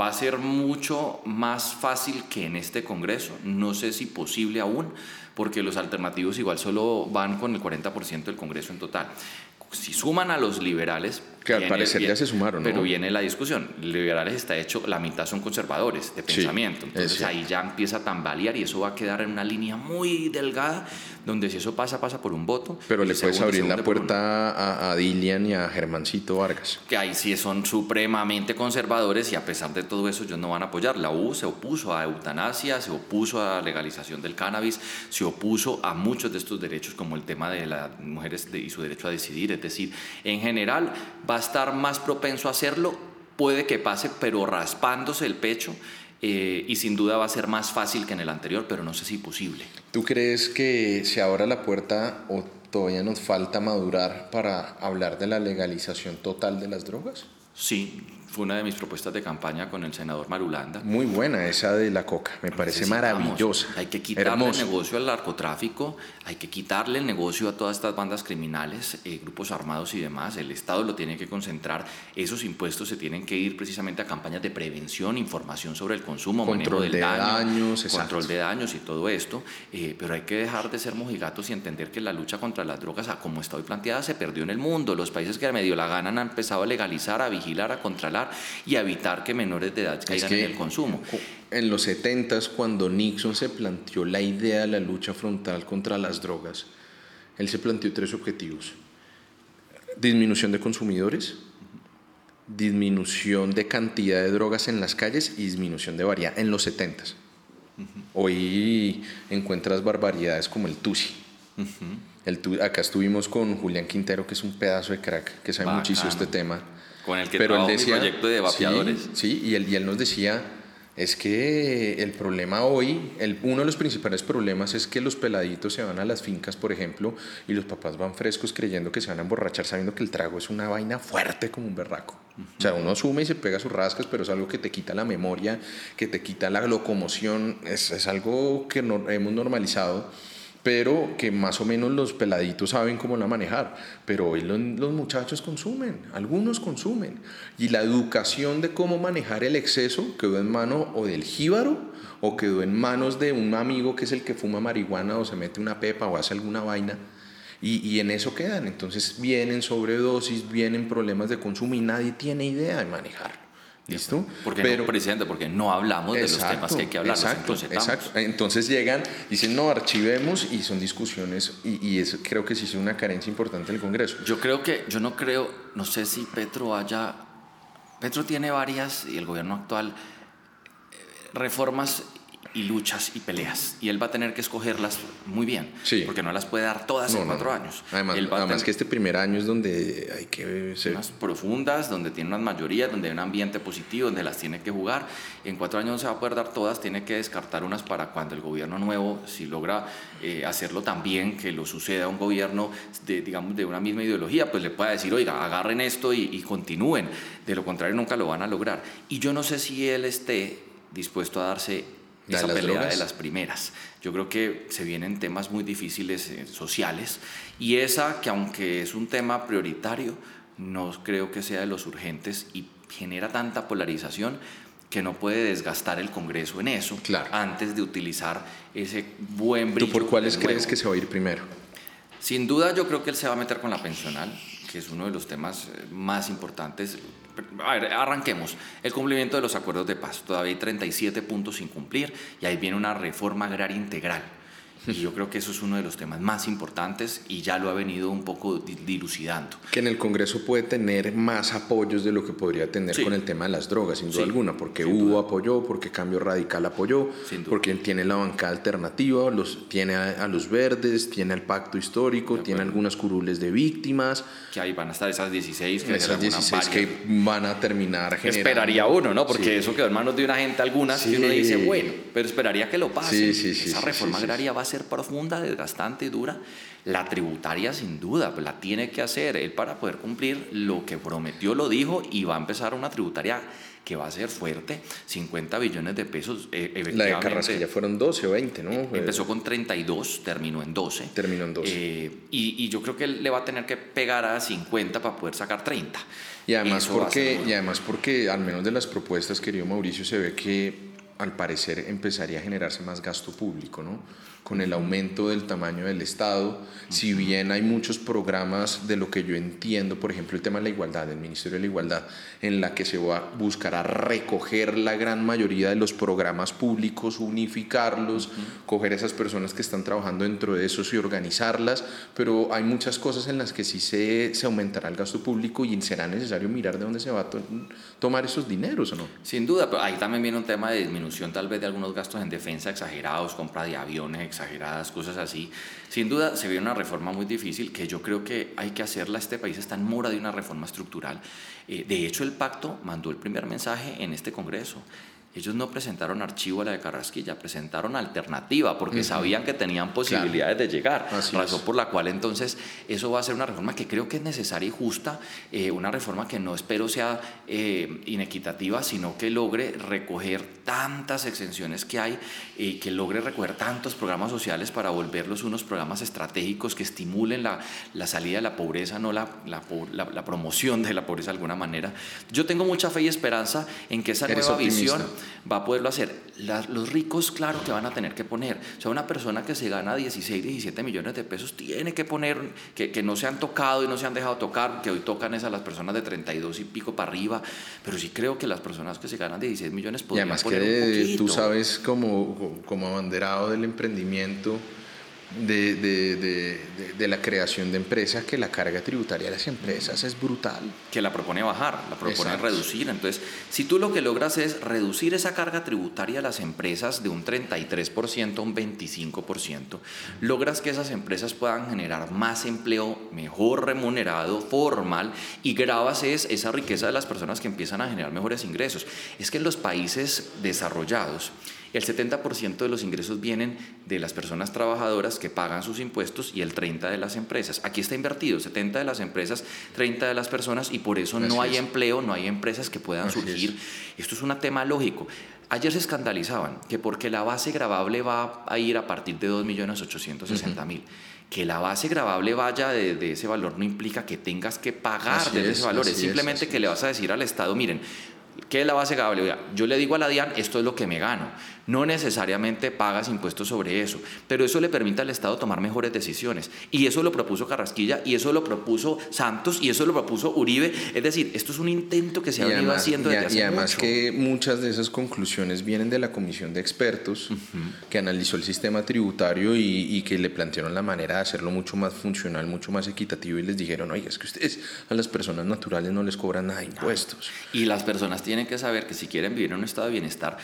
va a ser mucho más fácil que en este Congreso, no sé si posible aún, porque los alternativos igual solo van con el 40% del Congreso en total. Si suman a los liberales, que al parecer ya se sumaron, Pero viene la discusión. Liberales está hecho, la mitad son conservadores de pensamiento. Entonces ahí ya empieza a tambalear y eso va a quedar en una línea muy delgada, donde si eso pasa, pasa por un voto. Pero le puedes abrir la puerta a, a, Dilian y a Germancito Vargas. Que ahí sí son supremamente conservadores y a pesar de todo eso ellos no van a apoyar. La U se opuso a eutanasia, se opuso a legalización del cannabis, se opuso a muchos de estos derechos como el tema de las mujeres y su derecho a decidir. Es decir, en general va a estar más propenso a hacerlo, puede que pase, pero raspándose el pecho. Eh, y sin duda va a ser más fácil que en el anterior, pero no sé si posible. ¿Tú crees que se abra la puerta o todavía nos falta madurar para hablar de la legalización total de las drogas? Sí, fue una de mis propuestas de campaña con el senador Marulanda. Muy buena esa de la coca, me parece maravillosa. Hay que quitarle el negocio al narcotráfico, hay que quitarle el negocio a todas estas bandas criminales, eh, grupos armados y demás. El Estado lo tiene que concentrar. Esos impuestos se tienen que ir precisamente a campañas de prevención, información sobre el consumo, control del de daño, daños, control de daños y todo esto. Eh, pero hay que dejar de ser mojigatos y entender que la lucha contra las drogas, como está hoy planteada, se perdió en el mundo. Los países que a medio la ganan han empezado a legalizar, a vigilar, a controlar y evitar que menores de edad caigan en el consumo. En los 70 cuando Nixon se planteó la idea de la lucha frontal contra las drogas, él se planteó tres objetivos. Disminución de consumidores, disminución de cantidad de drogas en las calles y disminución de variedad en los 70 Hoy encuentras barbaridades como el Tusi. el acá estuvimos con Julián Quintero, que es un pedazo de crack, que sabe muchísimo este tema con el que Pero él decía, proyecto de vapeadores. Sí, y, él, y él nos decía, es que el problema hoy, uno de los principales problemas es que los peladitos se van a las fincas, por ejemplo, y los papás van frescos creyendo que se van a emborrachar sabiendo que el trago es una vaina fuerte como un berraco. O sea, uno asume y se pega sus rascas, pero es algo que te quita la memoria, que te quita la locomoción, es, es algo que no, hemos normalizado pero que más o menos los peladitos saben cómo la manejar. Pero hoy los, muchachos consumen, algunos consumen. Y la educación de cómo manejar el exceso quedó en mano o del jíbaro o quedó en manos de un amigo que es el que fuma marihuana o se mete una pepa o hace alguna vaina. Y, y, en eso quedan. Entonces vienen sobredosis, vienen problemas de consumo y nadie tiene idea de manejar. ¿Listo? Porque Pero, no, presidente, porque no hablamos de los temas que hay que hablar. Exacto, exacto. Entonces llegan, dicen, no, archivemos y son discusiones y, y eso creo que sí es una carencia importante del Congreso. Yo creo que, yo no creo, no sé si Petro haya, Petro tiene varias y el gobierno actual eh, reformas y luchas y peleas. Y él va a tener que escogerlas muy bien, sí. porque no las puede dar todas en cuatro años. Además, que este primer año es donde hay que ser... Unas profundas, donde tiene unas mayorías, donde hay un ambiente positivo, donde las tiene que jugar. En cuatro años no se va a poder dar todas, tiene que descartar unas para cuando el gobierno nuevo, si logra eh, hacerlo tan bien, que lo suceda a un gobierno de, digamos, de una misma ideología, pues le pueda decir, oiga, agarren esto y, y continúen. De lo contrario, nunca lo van a lograr. Y yo no sé si él esté dispuesto a darse esa pelea de las primeras. Yo creo que se vienen temas muy difíciles eh, sociales y esa que aunque es un tema prioritario, no creo que sea de los urgentes y genera tanta polarización que no puede desgastar el Congreso en eso claro. antes de utilizar ese buen brillo. ¿Tú por cuáles crees que se va a ir primero? Sin duda yo creo que él se va a meter con la pensional, que es uno de los temas eh, más importantes a ver, arranquemos. El cumplimiento de los acuerdos de paz. Todavía hay 37 puntos sin cumplir y ahí viene una reforma agraria integral. Y yo creo que eso es uno de los temas más importantes y ya lo ha venido un poco dilucidando. Que en el Congreso puede tener más apoyos de lo que podría tener con el tema de las drogas, sin duda alguna, porque Hugo apoyó, porque Cambio Radical apoyó, porque tiene la bancada alternativa, los, tiene a, los verdes, tiene el pacto histórico, tiene algunas curules de víctimas. Que ahí van a estar esas 16 que, esas 16 que van a terminar generando. Esperaría uno, ¿no? Porque eso quedó en manos de una gente algunas que uno dice, bueno, pero esperaría que lo pase. Esa reforma agraria va a ser profunda, desgastante y dura. La tributaria sin duda, pues la tiene que hacer él para poder cumplir lo que prometió, lo dijo y va a empezar una tributaria que va a ser fuerte, 50 billones de pesos. Eh, la de Carrasquilla fueron 12 o 20, ¿no? Eh, empezó con 32, terminó en 12. Terminó en 12. Eh, y, y, yo creo que él le va a tener que pegar a 50 para poder sacar 30. Y además, porque, y además porque, al menos de las propuestas, querido Mauricio, se ve que al parecer empezaría a generarse más gasto público, ¿no? Con el aumento del tamaño del Estado, si bien hay muchos programas de lo que yo entiendo, por ejemplo el tema de la igualdad, del Ministerio de la Igualdad, en la que se va a buscar recoger la gran mayoría de los programas públicos, unificarlos, coger esas personas que están trabajando dentro de esos y organizarlas, pero hay muchas cosas en las que sí se, se aumentará el gasto público y será necesario mirar de dónde se va a tomar esos dineros o no. Sin duda, pero ahí también viene un tema de disminución tal vez de algunos gastos en defensa exagerados, compra de aviones, exageradas, cosas así. Sin duda se ve una reforma muy difícil que yo creo que hay que hacerla. Este país está en mora de una reforma estructural. Eh, de hecho, el pacto mandó el primer mensaje en este Congreso. Ellos no presentaron archivo a la de Carrasquilla, presentaron alternativa porque sabían que tenían posibilidades de llegar. razón por la cual entonces eso va a ser una reforma que creo que es necesaria y justa, eh, una reforma que no espero sea eh, inequitativa, sino que logre recoger tantas exenciones que hay y que logre recoger tantos programas sociales para volverlos unos programas estratégicos que estimulen la, la salida de la pobreza, no la, la, la, promoción de la pobreza de alguna manera. Yo tengo mucha fe y esperanza en que esa nueva visión va a poderlo hacer. los ricos, claro que van a tener que poner. O sea, una persona que se gana 16, 17 millones de pesos tiene que poner, que, que no se han tocado y no se han dejado tocar, que hoy tocan es a las personas de 32 y pico para arriba, pero sí creo que las personas que se ganan 16 millones podrían y además que tú sabes como, como abanderado del emprendimiento, de, de, de, de, la creación de empresas que la carga tributaria de las empresas es brutal. Que la propone bajar, la propone reducir. Entonces, si tú lo que logras es reducir esa carga tributaria a las empresas de un 33% a un 25%, logras que esas empresas puedan generar más empleo mejor remunerado, formal, y grabas es esa riqueza de las personas que empiezan a generar mejores ingresos. Es que en los países desarrollados, el 70% de los ingresos vienen de las personas trabajadoras que pagan sus impuestos y el 30% de las empresas. Aquí está invertido, 70% de las empresas, 30% de las personas y por eso no hay empleo, no hay empresas que puedan surgir. Esto es un tema lógico. Ayer se escandalizaban que porque la base grabable va a ir a partir de 2.860.000. Que la base grabable vaya de, ese valor no implica que tengas que pagar de ese valor, es simplemente que le vas a decir al Estado, miren, ¿Qué es la base grabable? Yo le digo a la DIAN, esto es lo que me gano. No necesariamente pagas impuestos sobre eso, pero eso le permite al Estado tomar mejores decisiones. Y eso lo propuso Carrasquilla, y eso lo propuso Santos, y eso lo propuso Uribe. Es decir, esto es un intento que se ha venido haciendo desde y, y además que muchas de esas conclusiones vienen de la comisión de expertos que analizó el sistema tributario y, y, que le plantearon la manera de hacerlo mucho más funcional, mucho más equitativo, y les dijeron, oye, es que ustedes a las personas naturales no les cobran nada de impuestos. Y las personas tienen que saber que si quieren vivir en un estado de bienestar,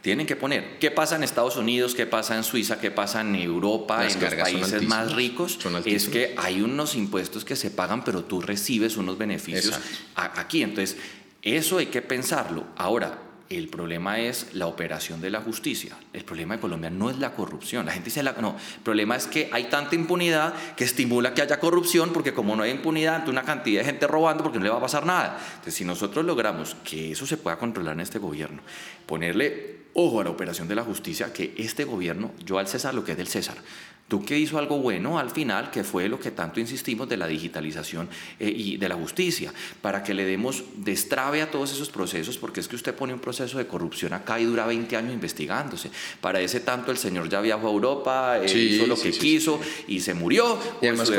tienen que poner qué pasa en Estados Unidos, qué pasa en Suiza, qué pasa en Europa, en los países más ricos. Es que hay unos impuestos que se pagan, pero tú recibes unos beneficios aquí. Entonces, eso hay que pensarlo. Ahora, el problema es la operación de la justicia. El problema de Colombia no es la corrupción. La gente dice, la, no, el problema es que hay tanta impunidad que estimula que haya corrupción, porque como no hay impunidad, ante una cantidad de gente robando, porque no le va a pasar nada. Entonces, si nosotros logramos que eso se pueda controlar en este gobierno, ponerle ojo a la operación de la justicia, que este gobierno, yo al César lo que es del César, Tú que hizo algo bueno al final, que fue lo que tanto insistimos de la digitalización eh, y de la justicia, para que le demos destrave a todos esos procesos, porque es que usted pone un proceso de corrupción acá y dura 20 años investigándose. Para ese tanto el señor ya viajó a Europa, eh, hizo lo que quiso y se murió. Y además,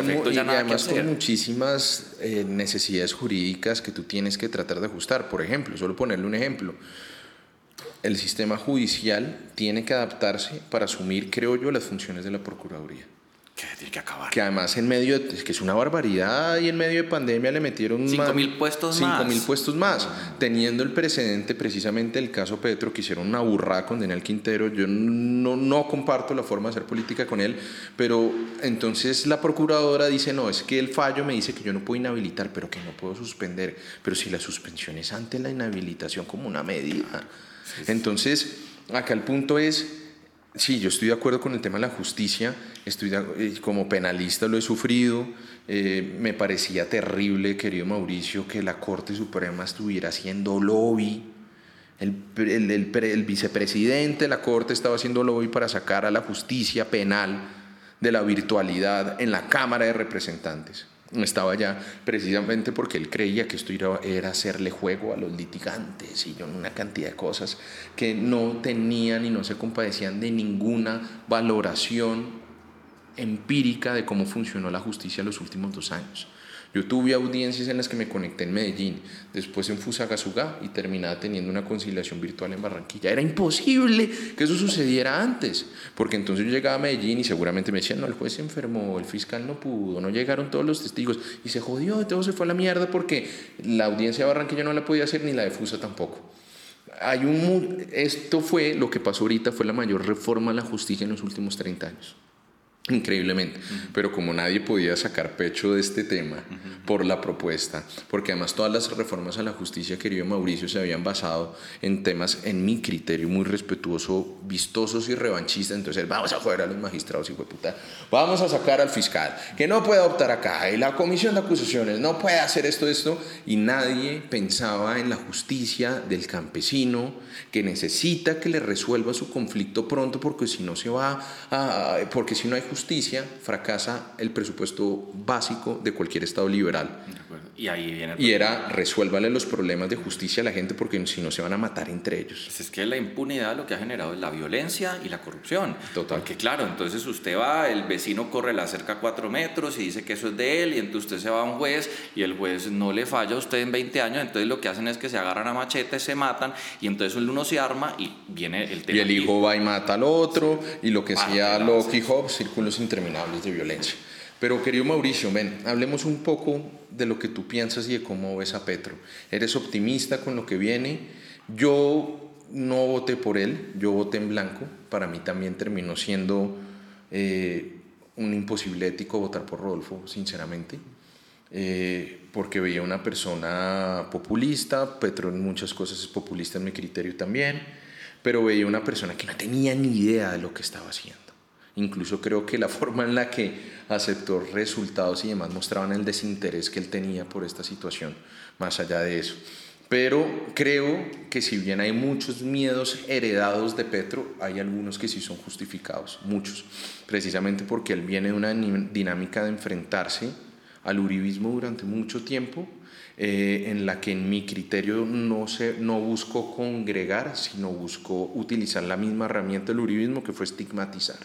con, muchísimas eh, necesidades jurídicas que tú tienes que tratar de ajustar. Por ejemplo, solo ponerle un ejemplo el sistema judicial tiene que adaptarse para asumir, creo yo, las funciones de la Procuraduría. Que tiene que acabar. Que además en medio, de, es que es una barbaridad y en medio de pandemia le metieron 5 mil puestos cinco más. mil puestos más, teniendo el precedente precisamente el caso Petro, que hicieron una burrada con Daniel Quintero. Yo no, no comparto la forma de hacer política con él, pero entonces la procuradora dice, no, es que el fallo me dice que yo no puedo inhabilitar, pero que no puedo suspender. Pero si la suspensión es ante la inhabilitación como una medida. Entonces, acá el punto es Sí, yo estoy de acuerdo con el tema de la justicia, estoy de- eh, como penalista lo he sufrido, eh, me parecía terrible, querido Mauricio, que la Corte Suprema estuviera haciendo lobby, el, el- el vicepresidente de la Corte estaba haciendo lobby para sacar a la justicia penal de la virtualidad en la Cámara de Representantes. Estaba allá precisamente porque él creía que esto era, hacerle juego a los litigantes y una cantidad de cosas que no tenían y no se compadecían de ninguna valoración empírica de cómo funcionó la justicia los últimos dos años. Yo tuve audiencias en las que me conecté en Medellín, después en Fusagasugá y terminaba teniendo una conciliación virtual en Barranquilla. Era imposible que eso sucediera antes, porque entonces yo llegaba a Medellín y seguramente me decían, no, el juez se enfermó, el fiscal no pudo, no llegaron todos los testigos y se jodió, todo se fue a la mierda porque la audiencia de Barranquilla no la podía hacer ni la de Fusa tampoco. Hay un, esto fue lo que pasó ahorita, fue la mayor reforma a la justicia en los últimos 30 años. Increíblemente, pero como nadie podía sacar pecho de este tema por la propuesta, porque además todas las reformas a la justicia, querido Mauricio, se habían basado en temas, en mi criterio, muy respetuoso, vistosos y revanchistas, entonces vamos a joder a los magistrados y puta, vamos a sacar al fiscal, que no puede optar acá, y la comisión de acusaciones no puede hacer esto, esto, y nadie pensaba en la justicia del campesino que necesita que le resuelva su conflicto pronto, porque si no se va a, porque si no hay justicia, fracasa el presupuesto básico de cualquier Estado liberal. Y ahí viene el Y era resuélvale los problemas de justicia a la gente porque si no se van a matar entre ellos. Pues es que la impunidad lo que ha generado es la violencia y la corrupción. Total. Porque claro, entonces usted va, el vecino corre la cerca cuatro metros y dice que eso es de él, y entonces usted se va a un juez y el juez no le falla a usted en 20 años, entonces lo que hacen es que se agarran a machetes, se matan, y entonces el uno se arma y viene el tema. Y el hijo va y mata al otro, y lo que Locke y Hobbes, círculos interminables de violencia. Pero querido Mauricio, ven, hablemos un poco de lo que tú piensas y de cómo ves a Petro. ¿Eres optimista con lo que viene? Yo no voté por él, yo voté en blanco. Para mí también terminó siendo eh, un imposible ético votar por Rodolfo, sinceramente. Eh, porque veía una persona populista, Petro en muchas cosas es populista en mi criterio también, pero veía una persona que no tenía ni idea de lo que estaba haciendo. Incluso creo que la forma en la que aceptó resultados y demás mostraban el desinterés que él tenía por esta situación, más allá de eso. Pero creo que si bien hay muchos miedos heredados de Petro, hay algunos que sí son justificados, muchos, precisamente porque él viene de una dinámica de enfrentarse al uribismo durante mucho tiempo, eh, en la que en mi criterio no, se, no buscó congregar, sino buscó utilizar la misma herramienta del uribismo que fue estigmatizar,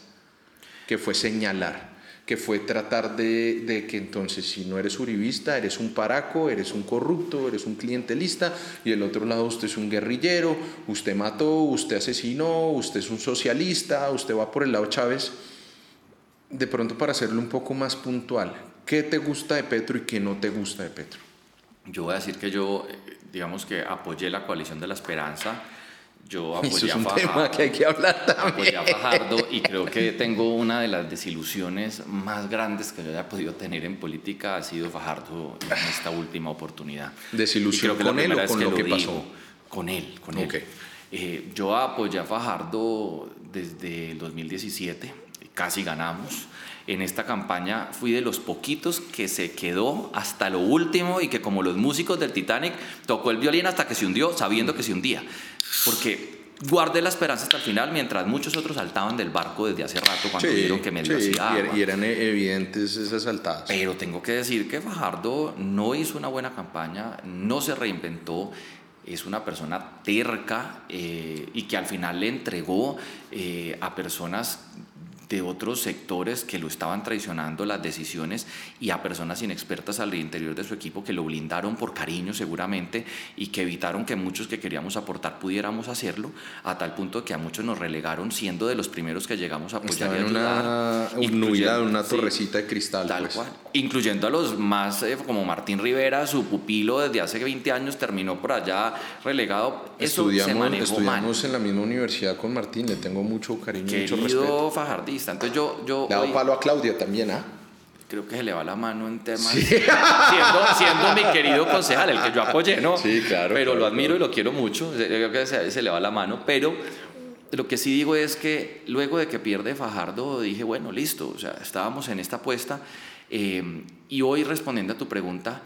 que fue señalar, que fue tratar de, que entonces si no eres uribista, eres un paraco, eres un corrupto, eres un clientelista, y del otro lado usted es un guerrillero, usted mató, usted asesinó, usted es un socialista, usted va por el lado Chávez. De pronto para hacerlo un poco más puntual, ¿qué te gusta de Petro y qué no te gusta de Petro? Yo voy a decir que yo, eh, digamos que apoyé la coalición de la esperanza. Yo Eso apoyé es a un Fajardo. tema que hay que hablar también. apoyé a Fajardo y creo que tengo una de las desilusiones más grandes que yo haya podido tener en política ha sido Fajardo en esta última oportunidad. ¿Desilusión con él o con lo que pasó? Con él, con Ok. él. Eh, yo apoyé a Fajardo desde el 2017, casi ganamos. En esta campaña fui de los poquitos que se quedó hasta lo último y que como los músicos del Titanic tocó el violín hasta que se hundió sabiendo que se hundía. Porque guardé la esperanza hasta el final mientras muchos otros saltaban del barco desde hace rato cuando vieron que medio sí, hacía y er- y eran evidentes esas saltadas. Pero tengo que decir que Fajardo no hizo una buena campaña, no se reinventó, es una persona terca eh, y que al final le entregó eh, a personas de otros sectores que lo estaban traicionando las decisiones y a personas inexpertas al interior de su equipo que lo blindaron por cariño seguramente y que evitaron que muchos que queríamos aportar pudiéramos hacerlo, a tal punto que a muchos nos relegaron siendo de los primeros que llegamos a apoyar y ayudar. Una una torrecita de cristal. Tal pues. cual. Incluyendo a los más eh, como Martín Rivera, su pupilo desde hace 20 años terminó por allá relegado. Eso estudiamos, estudiamos en la misma universidad con Martín, le tengo mucho cariño y mucho respeto. Entonces yo, yo le hago palo a Claudia también, ¿ah? creo que se le va la mano en temas, siendo, mi querido concejal, el que yo apoyé, ¿no? Sí, claro. Pero lo admiro y lo quiero mucho, creo que se, se, le va la mano, pero lo que sí digo es que luego de que pierde Fajardo, dije, bueno, listo, o sea, estábamos en esta apuesta, eh, y hoy respondiendo a tu pregunta,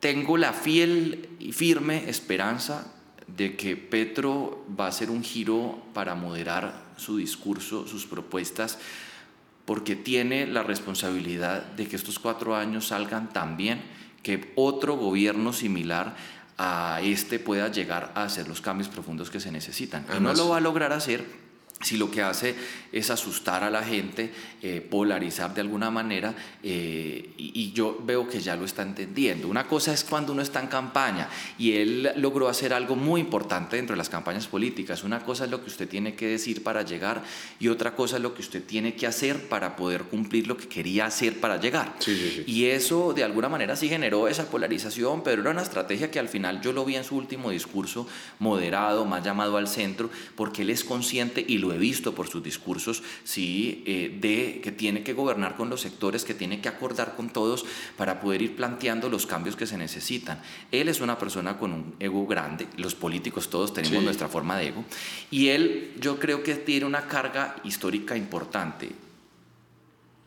tengo la fiel y firme esperanza de que Petro va a hacer un giro para moderar su discurso, sus propuestas, porque tiene la responsabilidad de que estos cuatro años salgan tan bien que otro gobierno similar a este pueda llegar a hacer los cambios profundos que se necesitan. y no lo va a lograr hacer si lo que hace es asustar a la gente, eh, polarizar de alguna manera, eh, y, yo veo que ya lo está entendiendo. Una cosa es cuando uno está en campaña y él logró hacer algo muy importante dentro de las campañas políticas. Una cosa es lo que usted tiene que decir para llegar y otra cosa es lo que usted tiene que hacer para poder cumplir lo que quería hacer para llegar. Y eso de alguna manera sí generó esa polarización, pero era una estrategia que al final yo lo vi en su último discurso moderado, más llamado al centro, porque él es consciente y lo he visto por sus discursos, sí, eh, de que tiene que gobernar con los sectores, que tiene que acordar con todos para poder ir planteando los cambios que se necesitan. Él es una persona con un ego grande, los políticos todos tenemos nuestra forma de ego, y él yo creo que tiene una carga histórica importante.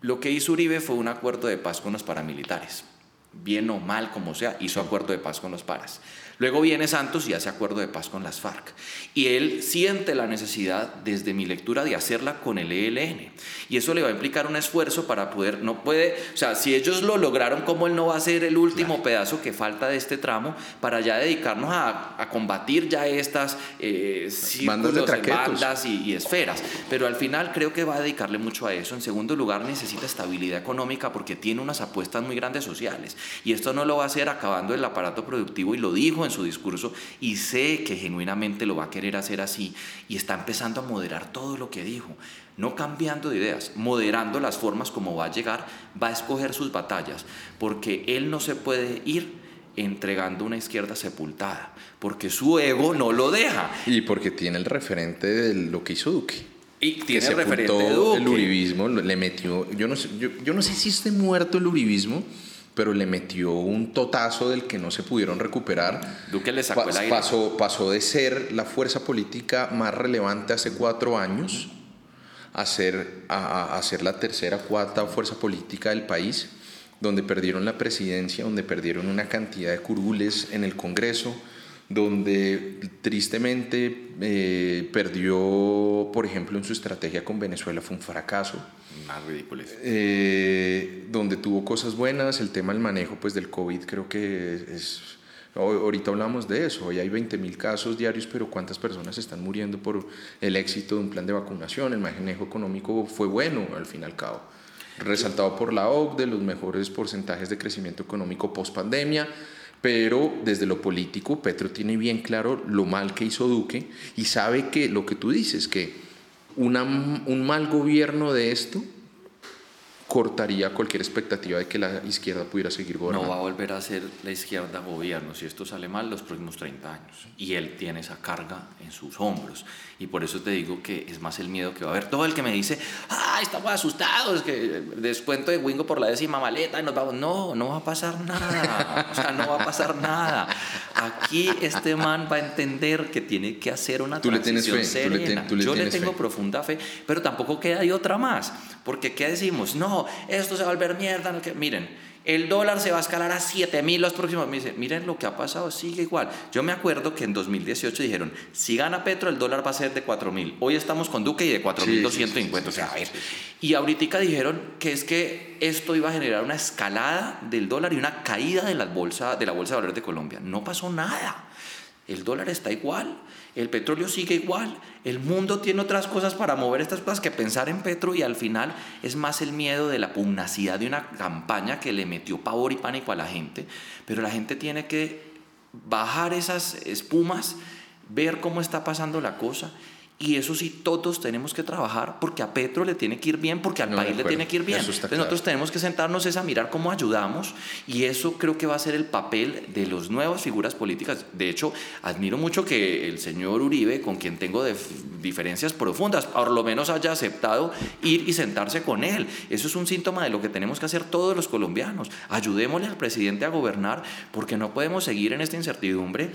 Lo que hizo Uribe fue un acuerdo de paz con los paramilitares, bien o mal como sea, hizo acuerdo de paz con los paras. Luego viene Santos y hace acuerdo de paz con las FARC. Y él siente la necesidad, desde mi lectura, de hacerla con el ELN. Y eso le va a implicar un esfuerzo para poder, no puede, o sea, si ellos lo lograron, ¿cómo él no va a ser el último pedazo que falta de este tramo para ya dedicarnos a, a combatir ya estas eh, bandas, de bandas y, y esferas? Pero al final creo que va a dedicarle mucho a eso. En segundo lugar, necesita estabilidad económica porque tiene unas apuestas muy grandes sociales. Y esto no lo va a hacer acabando el aparato productivo y lo dijo en su discurso y sé que genuinamente lo va a querer hacer así y está empezando a moderar todo lo que dijo, no cambiando de ideas, moderando las formas como va a llegar, va a escoger sus batallas, porque él no se puede ir entregando una izquierda sepultada, porque su ego no lo deja. Y porque tiene el referente de lo que hizo Duque. Y tiene el referente Duque. El uribismo le metió, yo no sé, yo, yo no sé si esté muerto el uribismo, pero le metió un totazo del que no se pudieron recuperar. Duque le sacó el aire. Pasó, pasó de ser la fuerza política más relevante hace cuatro años a ser, a, a ser la tercera, cuarta fuerza política del país, donde perdieron la presidencia, donde perdieron una cantidad de curules en el Congreso, donde tristemente eh, perdió, por ejemplo, en su estrategia con Venezuela fue un fracaso. Más ridículo. Eh, donde tuvo cosas buenas, el tema del manejo pues, del COVID creo que es... Ahorita hablamos de eso, hoy hay 20 mil casos diarios, pero ¿cuántas personas están muriendo por el éxito de un plan de vacunación? El manejo económico fue bueno, al fin y al cabo. Resaltado por la OCDE, los mejores porcentajes de crecimiento económico post pandemia pero desde lo político Petro tiene bien claro lo mal que hizo Duque y sabe que lo que tú dices, que un mal gobierno de esto cortaría cualquier expectativa de que la izquierda pudiera seguir gobernando. No va a volver a ser la izquierda gobierno si esto sale mal los próximos 30 años. Y él tiene esa carga en sus hombros. Y por eso te digo que es más el miedo que va a haber. Todo el que me dice, ah, estamos asustados, que descuento de Wingo por la décima maleta y nos vamos. No, no va a pasar nada. O sea, no va a pasar nada. Aquí este man va a entender que tiene que hacer una ¿Tú transición le serena. Yo le tengo profunda fe, pero tampoco queda ahí otra más. Porque ¿qué decimos? No, esto se va a volver mierda. Miren, el dólar se va a escalar a 7 mil los próximos meses. Miren lo que ha pasado, sigue igual. Yo me acuerdo que en 2018 dijeron, si gana Petro, el dólar va a ser de 4 mil. Hoy estamos con Duque y de 4 mil 250. Y ahorita dijeron que es que esto iba a generar una escalada del dólar y una caída de la bolsa de, la bolsa de valores de Colombia. No pasó nada. El dólar está igual, el petróleo sigue igual, el mundo tiene otras cosas para mover estas cosas que pensar en Petro y al final es más el miedo de la pugnacidad de una campaña que le metió pavor y pánico a la gente, pero la gente tiene que bajar esas espumas, ver cómo está pasando la cosa y eso sí, todos tenemos que trabajar porque a Petro le tiene que ir bien, porque al país le tiene que ir bien. Entonces nosotros tenemos que sentarnos es a mirar cómo ayudamos y eso creo que va a ser el papel de las nuevas figuras políticas. De hecho, admiro mucho que el señor Uribe, con quien tengo diferencias profundas, por lo menos haya aceptado ir y sentarse con él. Eso es un síntoma de lo que tenemos que hacer todos los colombianos. Ayudémosle al presidente a gobernar porque no podemos seguir en esta incertidumbre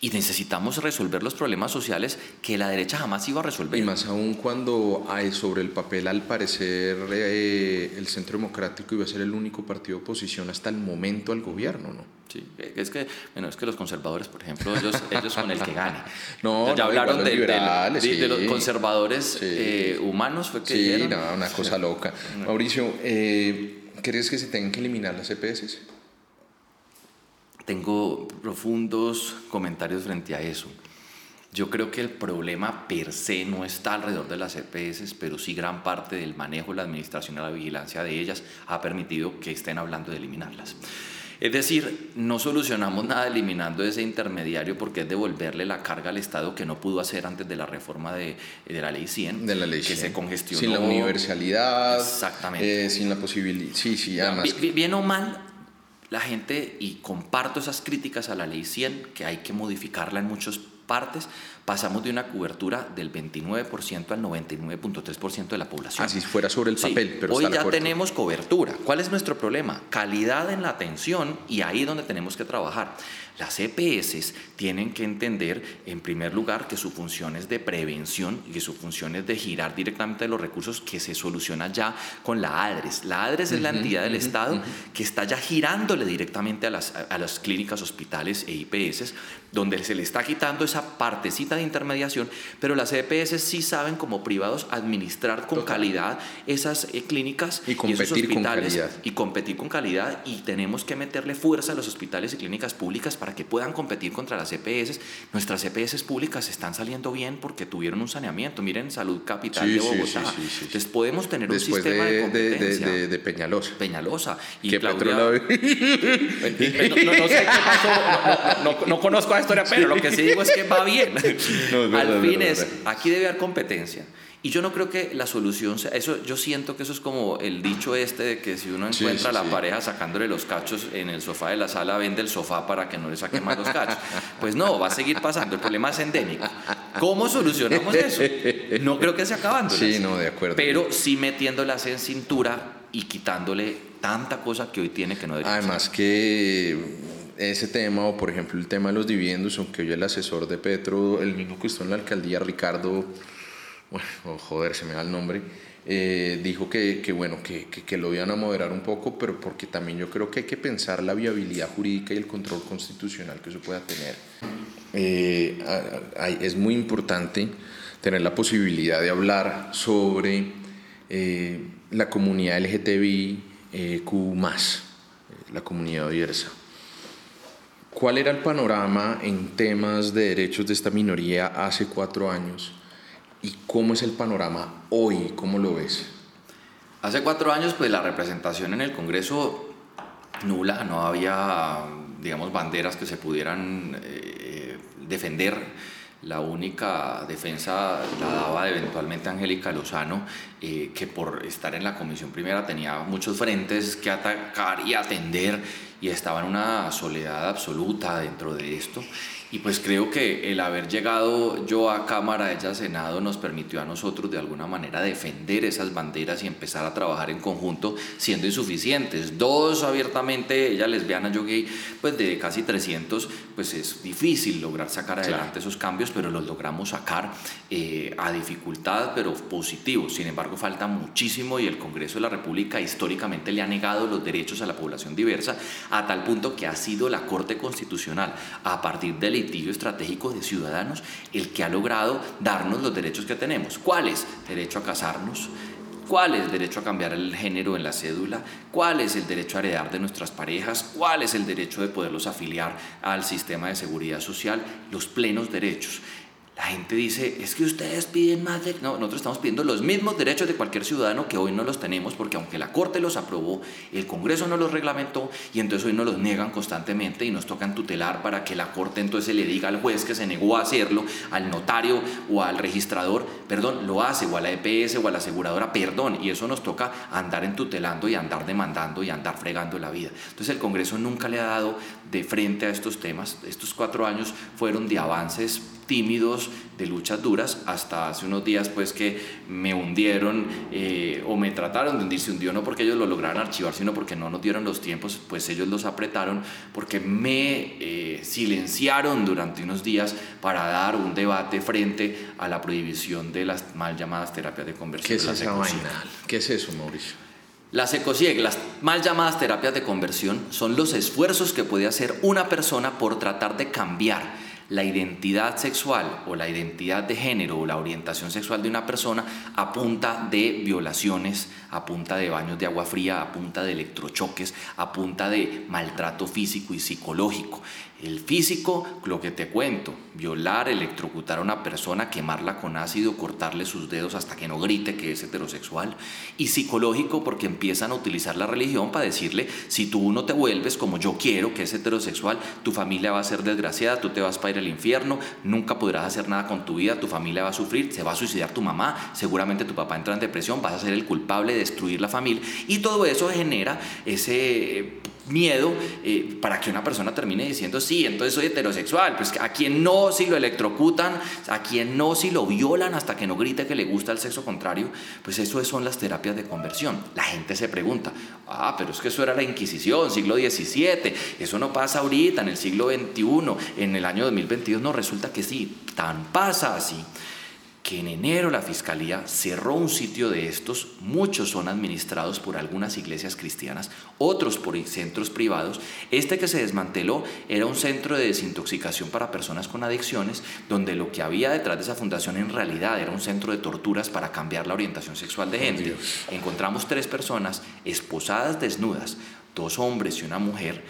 y necesitamos resolver los problemas sociales que la derecha jamás iba a resolver. Y más aún cuando hay sobre el papel, al parecer, eh, el Centro Democrático iba a ser el único partido de oposición hasta el momento al gobierno, ¿no? Sí, es que, bueno, es que los conservadores, por ejemplo, ellos, ellos son el que gane. no, ya hablaron de, de, los conservadores eh, humanos, fue que Sí, no, una cosa loca. Mauricio, eh, ¿crees que se tengan que eliminar las EPS? Tengo profundos comentarios frente a eso. Yo creo que el problema per se no está alrededor de las EPS, pero sí gran parte del manejo, la administración y la vigilancia de ellas ha permitido que estén hablando de eliminarlas. Es decir, no solucionamos nada eliminando ese intermediario porque es devolverle la carga al Estado que no pudo hacer antes de la reforma de, de la ley 100. De la ley Que se congestionó. Sin la universalidad. Exactamente. Eh, sin la posibilidad. Sí, sí, además. Bien o mal, la gente, y comparto esas críticas a la ley 100, que hay que modificarla en muchas partes, pasamos de una cobertura del 29% al 99.3% de la población. Así fuera sobre el papel, pero hoy ya tenemos cobertura. ¿Cuál es nuestro problema? Calidad en la atención y ahí es donde tenemos que trabajar. Las EPS tienen que entender, en primer lugar, que su función es de prevención y que su función es de girar directamente los recursos que se soluciona ya con la ADRES. La ADRES es la entidad del Estado que está ya girándole directamente a las, a las clínicas, hospitales e IPS, donde se le está quitando esa partecita de intermediación, pero las EPS sí saben como privados administrar con calidad esas eh, clínicas y, competir esos hospitales con calidad. y competir con calidad y tenemos que meterle fuerza a los hospitales y clínicas públicas para que puedan competir contra las EPS. Nuestras EPS públicas están saliendo bien porque tuvieron un saneamiento. Miren Salud Capital de Bogotá. Entonces podemos tener un sistema de, competencia. De, de, Peñalosa. Peñalosa. Y ¿Qué Claudia, no, no, sé qué pasó, no, conozco la historia, pero lo que sí digo es que va bien. Al fin es, aquí debe haber competencia. Y yo no creo que la solución sea, eso, yo siento que eso es como el dicho este de que si uno encuentra a la pareja sacándole los cachos en el sofá de la sala, vende el sofá para que no le saquen más los cachos. Pues no, va a seguir pasando, el problema es endémico. ¿Cómo solucionamos eso? No creo que se acabando. Sí, no, de acuerdo. Pero sí metiéndolas en cintura y quitándole tanta cosa que hoy tiene que no debería Además que ese tema, o por ejemplo el tema de los dividendos, aunque hoy el asesor de Petro, el mismo que estuvo en la alcaldía, Ricardo bueno, oh, joder, se me da el nombre, eh, dijo que, que bueno, que, que, lo iban a moderar un poco, pero porque también yo creo que hay que pensar la viabilidad jurídica y el control constitucional que eso pueda tener. Eh, es muy importante tener la posibilidad de hablar sobre eh, la comunidad LGTBI Q+, la comunidad diversa. ¿Cuál era el panorama en temas de derechos de esta minoría hace cuatro años? ¿Y cómo es el panorama hoy? ¿Cómo lo ves? Hace cuatro años, pues la representación en el Congreso nula, no había, digamos, banderas que se pudieran eh, defender. La única defensa la daba eventualmente Angélica Lozano, eh, que por estar en la Comisión Primera tenía muchos frentes que atacar y atender y estaba en una soledad absoluta dentro de esto. Y pues creo que el haber llegado yo a Cámara, ella a Senado, nos permitió a nosotros de alguna manera defender esas banderas y empezar a trabajar en conjunto, siendo insuficientes. Dos abiertamente, ella lesbiana, yo gay, pues de casi 300, pues es difícil lograr sacar adelante esos cambios, pero los logramos sacar eh, a dificultad, pero positivo. Sin embargo, falta muchísimo y el Congreso de la República históricamente le ha negado los derechos a la población diversa, a tal punto que ha sido la Corte Constitucional, a partir del litigio estratégico de ciudadanos el que ha logrado darnos los derechos que tenemos. ¿Cuáles? Derecho a casarnos, cuál es el derecho a cambiar el género en la cédula, cuál es el derecho a heredar de nuestras parejas, cuál es el derecho de poderlos afiliar al sistema de seguridad social, los plenos derechos. La gente dice, es que ustedes piden más de... No, nosotros estamos pidiendo los mismos derechos de cualquier ciudadano que hoy no los tenemos porque aunque la Corte los aprobó, el Congreso no los reglamentó y entonces hoy nos los niegan constantemente y nos tocan tutelar para que la Corte entonces le diga al juez que se negó a hacerlo, al notario o al registrador, perdón, lo hace, o a la EPS o a la aseguradora, perdón, y eso nos toca andar en tutelando y andar demandando y andar fregando la vida. Entonces el Congreso nunca le ha dado de frente a estos temas. Estos cuatro años fueron de avances tímidos, de luchas duras, hasta hace unos días pues que me hundieron eh, o me trataron de hundir, se hundió no porque ellos lo lograron archivar, sino porque no nos dieron los tiempos, pues ellos los apretaron, porque me eh, silenciaron durante unos días para dar un debate frente a la prohibición de las mal llamadas terapias de conversión. ¿Qué es esa vaina? ¿Qué es eso, Mauricio? Las ecosieg, las mal llamadas terapias de conversión, son los esfuerzos que puede hacer una persona por tratar de cambiar la identidad sexual o la identidad de género o la orientación sexual de una persona a punta de violaciones, a punta de baños de agua fría, a punta de electrochoques, a punta de maltrato físico y psicológico. El físico, lo que te cuento, violar, electrocutar a una persona, quemarla con ácido, cortarle sus dedos hasta que no grite que es heterosexual. Y psicológico porque empiezan a utilizar la religión para decirle, si tú no te vuelves como yo quiero, que es heterosexual, tu familia va a ser desgraciada, tú te vas para ir al infierno, nunca podrás hacer nada con tu vida, tu familia va a sufrir, se va a suicidar tu mamá, seguramente tu papá entra en depresión, vas a ser el culpable de destruir la familia. Y todo eso genera ese miedo eh, para que una persona termine diciendo, sí, entonces soy heterosexual. Pues a quien no si lo electrocutan, a quien no si lo violan hasta que no grite que le gusta el sexo contrario, pues eso son las terapias de conversión. La gente se pregunta, ah, pero es que eso era la Inquisición, siglo XVII, eso no pasa ahorita, en el siglo XXI, en el año 2022, no, resulta que sí, tan pasa así que en enero la Fiscalía cerró un sitio de estos, muchos son administrados por algunas iglesias cristianas, otros por centros privados. Este que se desmanteló era un centro de desintoxicación para personas con adicciones, donde lo que había detrás de esa fundación en realidad era un centro de torturas para cambiar la orientación sexual de gente. Encontramos tres personas esposadas desnudas, dos hombres y una mujer,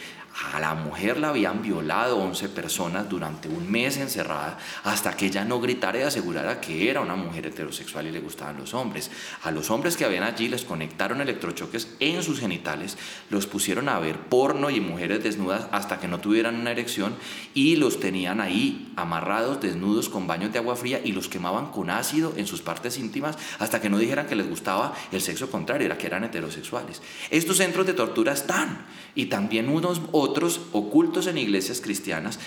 a la mujer la habían violado 11 personas durante un mes encerrada hasta que ella no gritara y asegurara que era una mujer heterosexual y le gustaban los hombres. A los hombres que habían allí les conectaron electrochoques en sus genitales, los pusieron a ver porno y mujeres desnudas hasta que no tuvieran una erección y los tenían ahí amarrados, desnudos con baños de agua fría y los quemaban con ácido en sus partes íntimas hasta que no dijeran que les gustaba el sexo contrario, era que eran heterosexuales. Estos centros de tortura están y también unos otros ocultos en iglesias cristianas,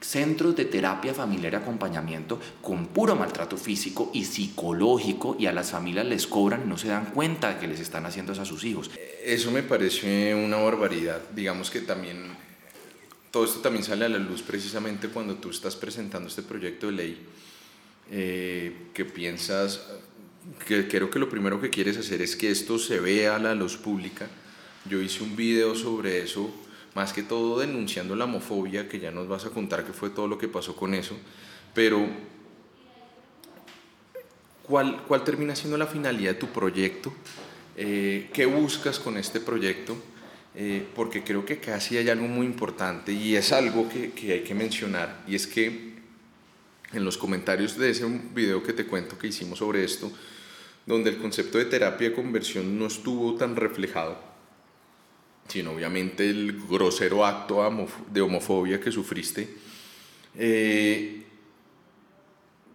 centros de terapia familiar y acompañamiento con puro maltrato físico y psicológico y a las familias les cobran no se dan cuenta de que les están haciendo eso a sus hijos. Eso me parece una barbaridad. Digamos que también todo esto también sale a la luz precisamente cuando tú estás presentando este proyecto de ley, eh, que piensas, que creo que lo primero que quieres hacer es que esto se vea a la luz pública. Yo hice un video sobre eso más que todo denunciando la homofobia, que ya nos vas a contar qué fue todo lo que pasó con eso, pero ¿cuál, cuál termina siendo la finalidad de tu proyecto? Eh, ¿Qué buscas con este proyecto? Eh, porque creo que casi hay algo muy importante y es algo que, que hay que mencionar, y es que en los comentarios de ese video que te cuento que hicimos sobre esto, donde el concepto de terapia de conversión no estuvo tan reflejado, sino obviamente el grosero acto de homofobia que sufriste. Eh,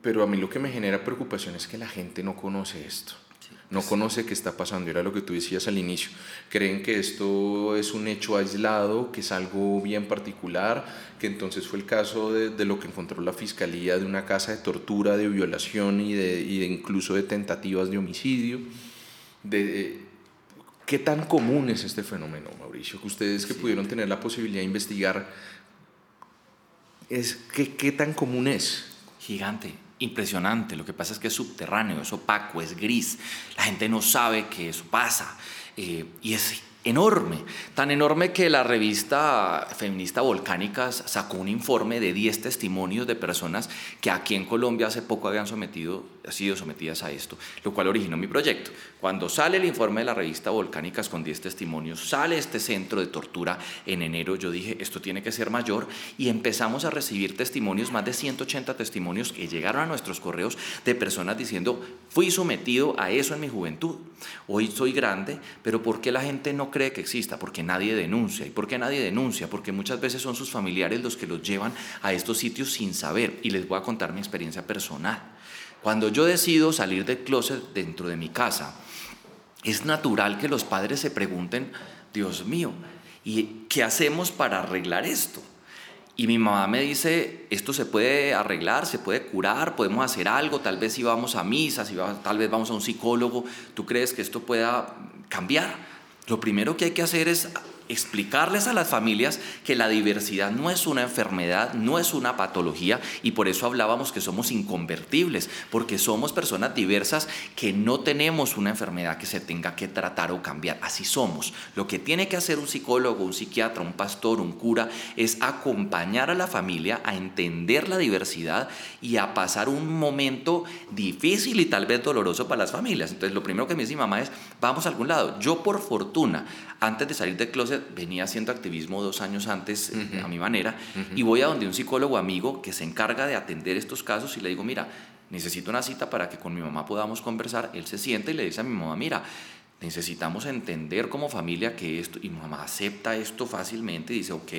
pero a mí lo que me genera preocupación es que la gente no conoce esto, no pues conoce qué está pasando, era lo que tú decías al inicio. Creen que esto es un hecho aislado, que es algo bien particular, que entonces fue el caso de, lo que encontró la fiscalía de una casa de tortura, de violación y de, y incluso de tentativas de homicidio. De, ¿Qué tan común es este fenómeno, Mauricio? Que ustedes que pudieron tener la posibilidad de investigar, es, ¿qué, ¿qué tan común es? Gigante, impresionante. Lo que pasa es que es subterráneo, es opaco, es gris. La gente no sabe que eso pasa. Eh, y es enorme, tan enorme que la revista feminista Volcánicas sacó un informe de 10 testimonios de personas que aquí en Colombia hace poco habían sometido sido sometidas a esto, lo cual originó mi proyecto. Cuando sale el informe de la revista Volcánicas con 10 testimonios, sale este centro de tortura en enero, yo dije, esto tiene que ser mayor y empezamos a recibir testimonios, más de 180 testimonios que llegaron a nuestros correos de personas diciendo, fui sometido a eso en mi juventud, hoy soy grande, pero ¿por qué la gente no cree que exista? Porque nadie denuncia. ¿Y por qué nadie denuncia? Porque muchas veces son sus familiares los que los llevan a estos sitios sin saber. Y les voy a contar mi experiencia personal. Cuando yo decido salir del closet dentro de mi casa, es natural que los padres se pregunten, Dios mío, ¿y qué hacemos para arreglar esto? Y mi mamá me dice, esto se puede arreglar, se puede curar, podemos hacer algo, tal vez si vamos a misa, si tal vez vamos a un psicólogo, ¿tú crees que esto pueda cambiar? Lo primero que hay que hacer es explicarles a las familias que la diversidad no es una enfermedad, no es una patología y por eso hablábamos que somos inconvertibles, porque somos personas diversas que no tenemos una enfermedad que se tenga que tratar o cambiar, así somos. Lo que tiene que hacer un psicólogo, un psiquiatra, un pastor, un cura, es acompañar a la familia a entender la diversidad y a pasar un momento difícil y tal vez doloroso para las familias. Entonces lo primero que me dice mi mamá es, vamos a algún lado. Yo por fortuna, antes de salir del closet, venía haciendo activismo dos años antes eh, a mi manera y voy a donde un psicólogo amigo que se encarga de atender estos casos y le digo, mira, necesito una cita para que con mi mamá podamos conversar. Él se siente y le dice a mi mamá, mira, necesitamos entender como familia que esto, y mi mamá acepta esto fácilmente y dice, ok,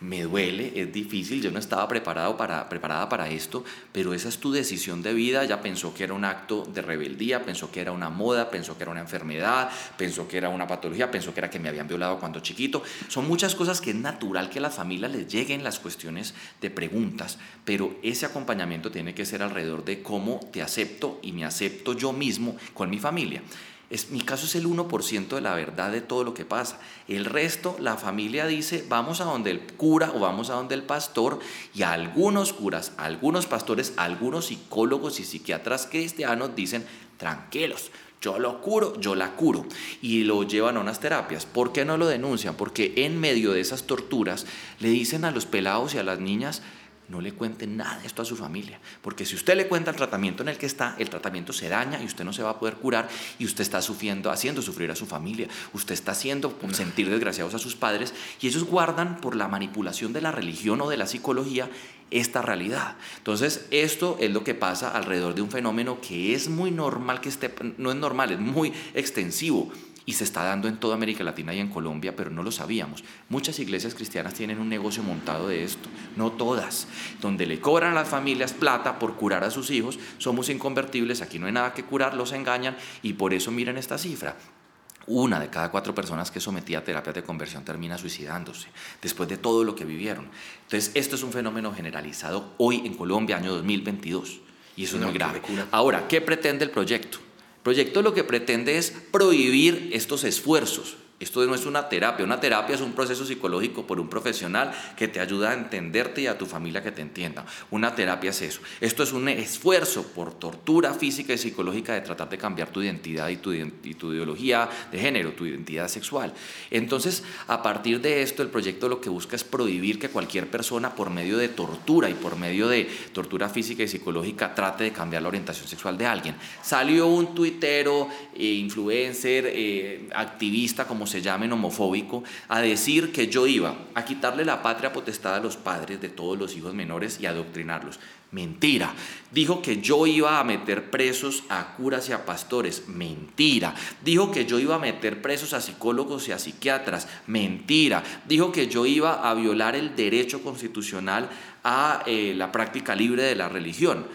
me duele, es difícil, yo no estaba preparado para, preparada para esto, pero esa es tu decisión de vida, ella pensó que era un acto de rebeldía, pensó que era una moda, pensó que era una enfermedad, pensó que era una patología, pensó que era que me habían violado cuando chiquito. Son muchas cosas que es natural que a las familias les lleguen las cuestiones de preguntas, pero ese acompañamiento tiene que ser alrededor de cómo te acepto y me acepto yo mismo con mi familia. Es, mi caso es el 1% de la verdad de todo lo que pasa. El resto, la familia dice, vamos a donde el cura o vamos a donde el pastor y algunos curas, algunos pastores, algunos psicólogos y psiquiatras cristianos dicen, tranquilos, yo lo curo, yo la curo. Y lo llevan a unas terapias. ¿Por qué no lo denuncian? Porque en medio de esas torturas le dicen a los pelados y a las niñas, no le cuente nada de esto a su familia, porque si usted le cuenta el tratamiento en el que está, el tratamiento se daña y usted no se va a poder curar y usted está sufriendo, haciendo sufrir a su familia, usted está haciendo sentir desgraciados a sus padres y ellos guardan por la manipulación de la religión o de la psicología esta realidad. Entonces, esto es lo que pasa alrededor de un fenómeno que es muy normal que esté, no es normal, es muy extensivo y se está dando en toda América Latina y en Colombia, pero no lo sabíamos. Muchas iglesias cristianas tienen un negocio montado de esto, no todas, donde le cobran a las familias plata por curar a sus hijos, somos inconvertibles, aquí no hay nada que curar, los engañan y por eso miren esta cifra. Una de cada cuatro personas que sometía a terapias de conversión termina suicidándose después de todo lo que vivieron. Entonces, esto es un fenómeno generalizado hoy en Colombia, año 2022, y eso es muy grave. Ahora, ¿qué pretende el proyecto? Proyecto lo que pretende es prohibir estos esfuerzos esto no es una terapia, una terapia es un proceso psicológico por un profesional que te ayuda a entenderte y a tu familia que te entienda. Una terapia es eso. Esto es un esfuerzo por tortura física y psicológica de tratar de cambiar tu identidad y tu, ideología de género, tu identidad sexual. Entonces, a partir de esto, el proyecto lo que busca es prohibir que cualquier persona por medio de tortura y por medio de tortura física y psicológica trate de cambiar la orientación sexual de alguien. Salió un tuitero, eh, influencer, eh, activista, como se llamen homofóbico, a decir que yo iba a quitarle la patria potestad a los padres de todos los hijos menores y adoctrinarlos. Mentira. Dijo que yo iba a meter presos a curas y a pastores. Mentira. Dijo que yo iba a meter presos a psicólogos y a psiquiatras. Mentira. Dijo que yo iba a violar el derecho constitucional a eh, la práctica libre de la religión.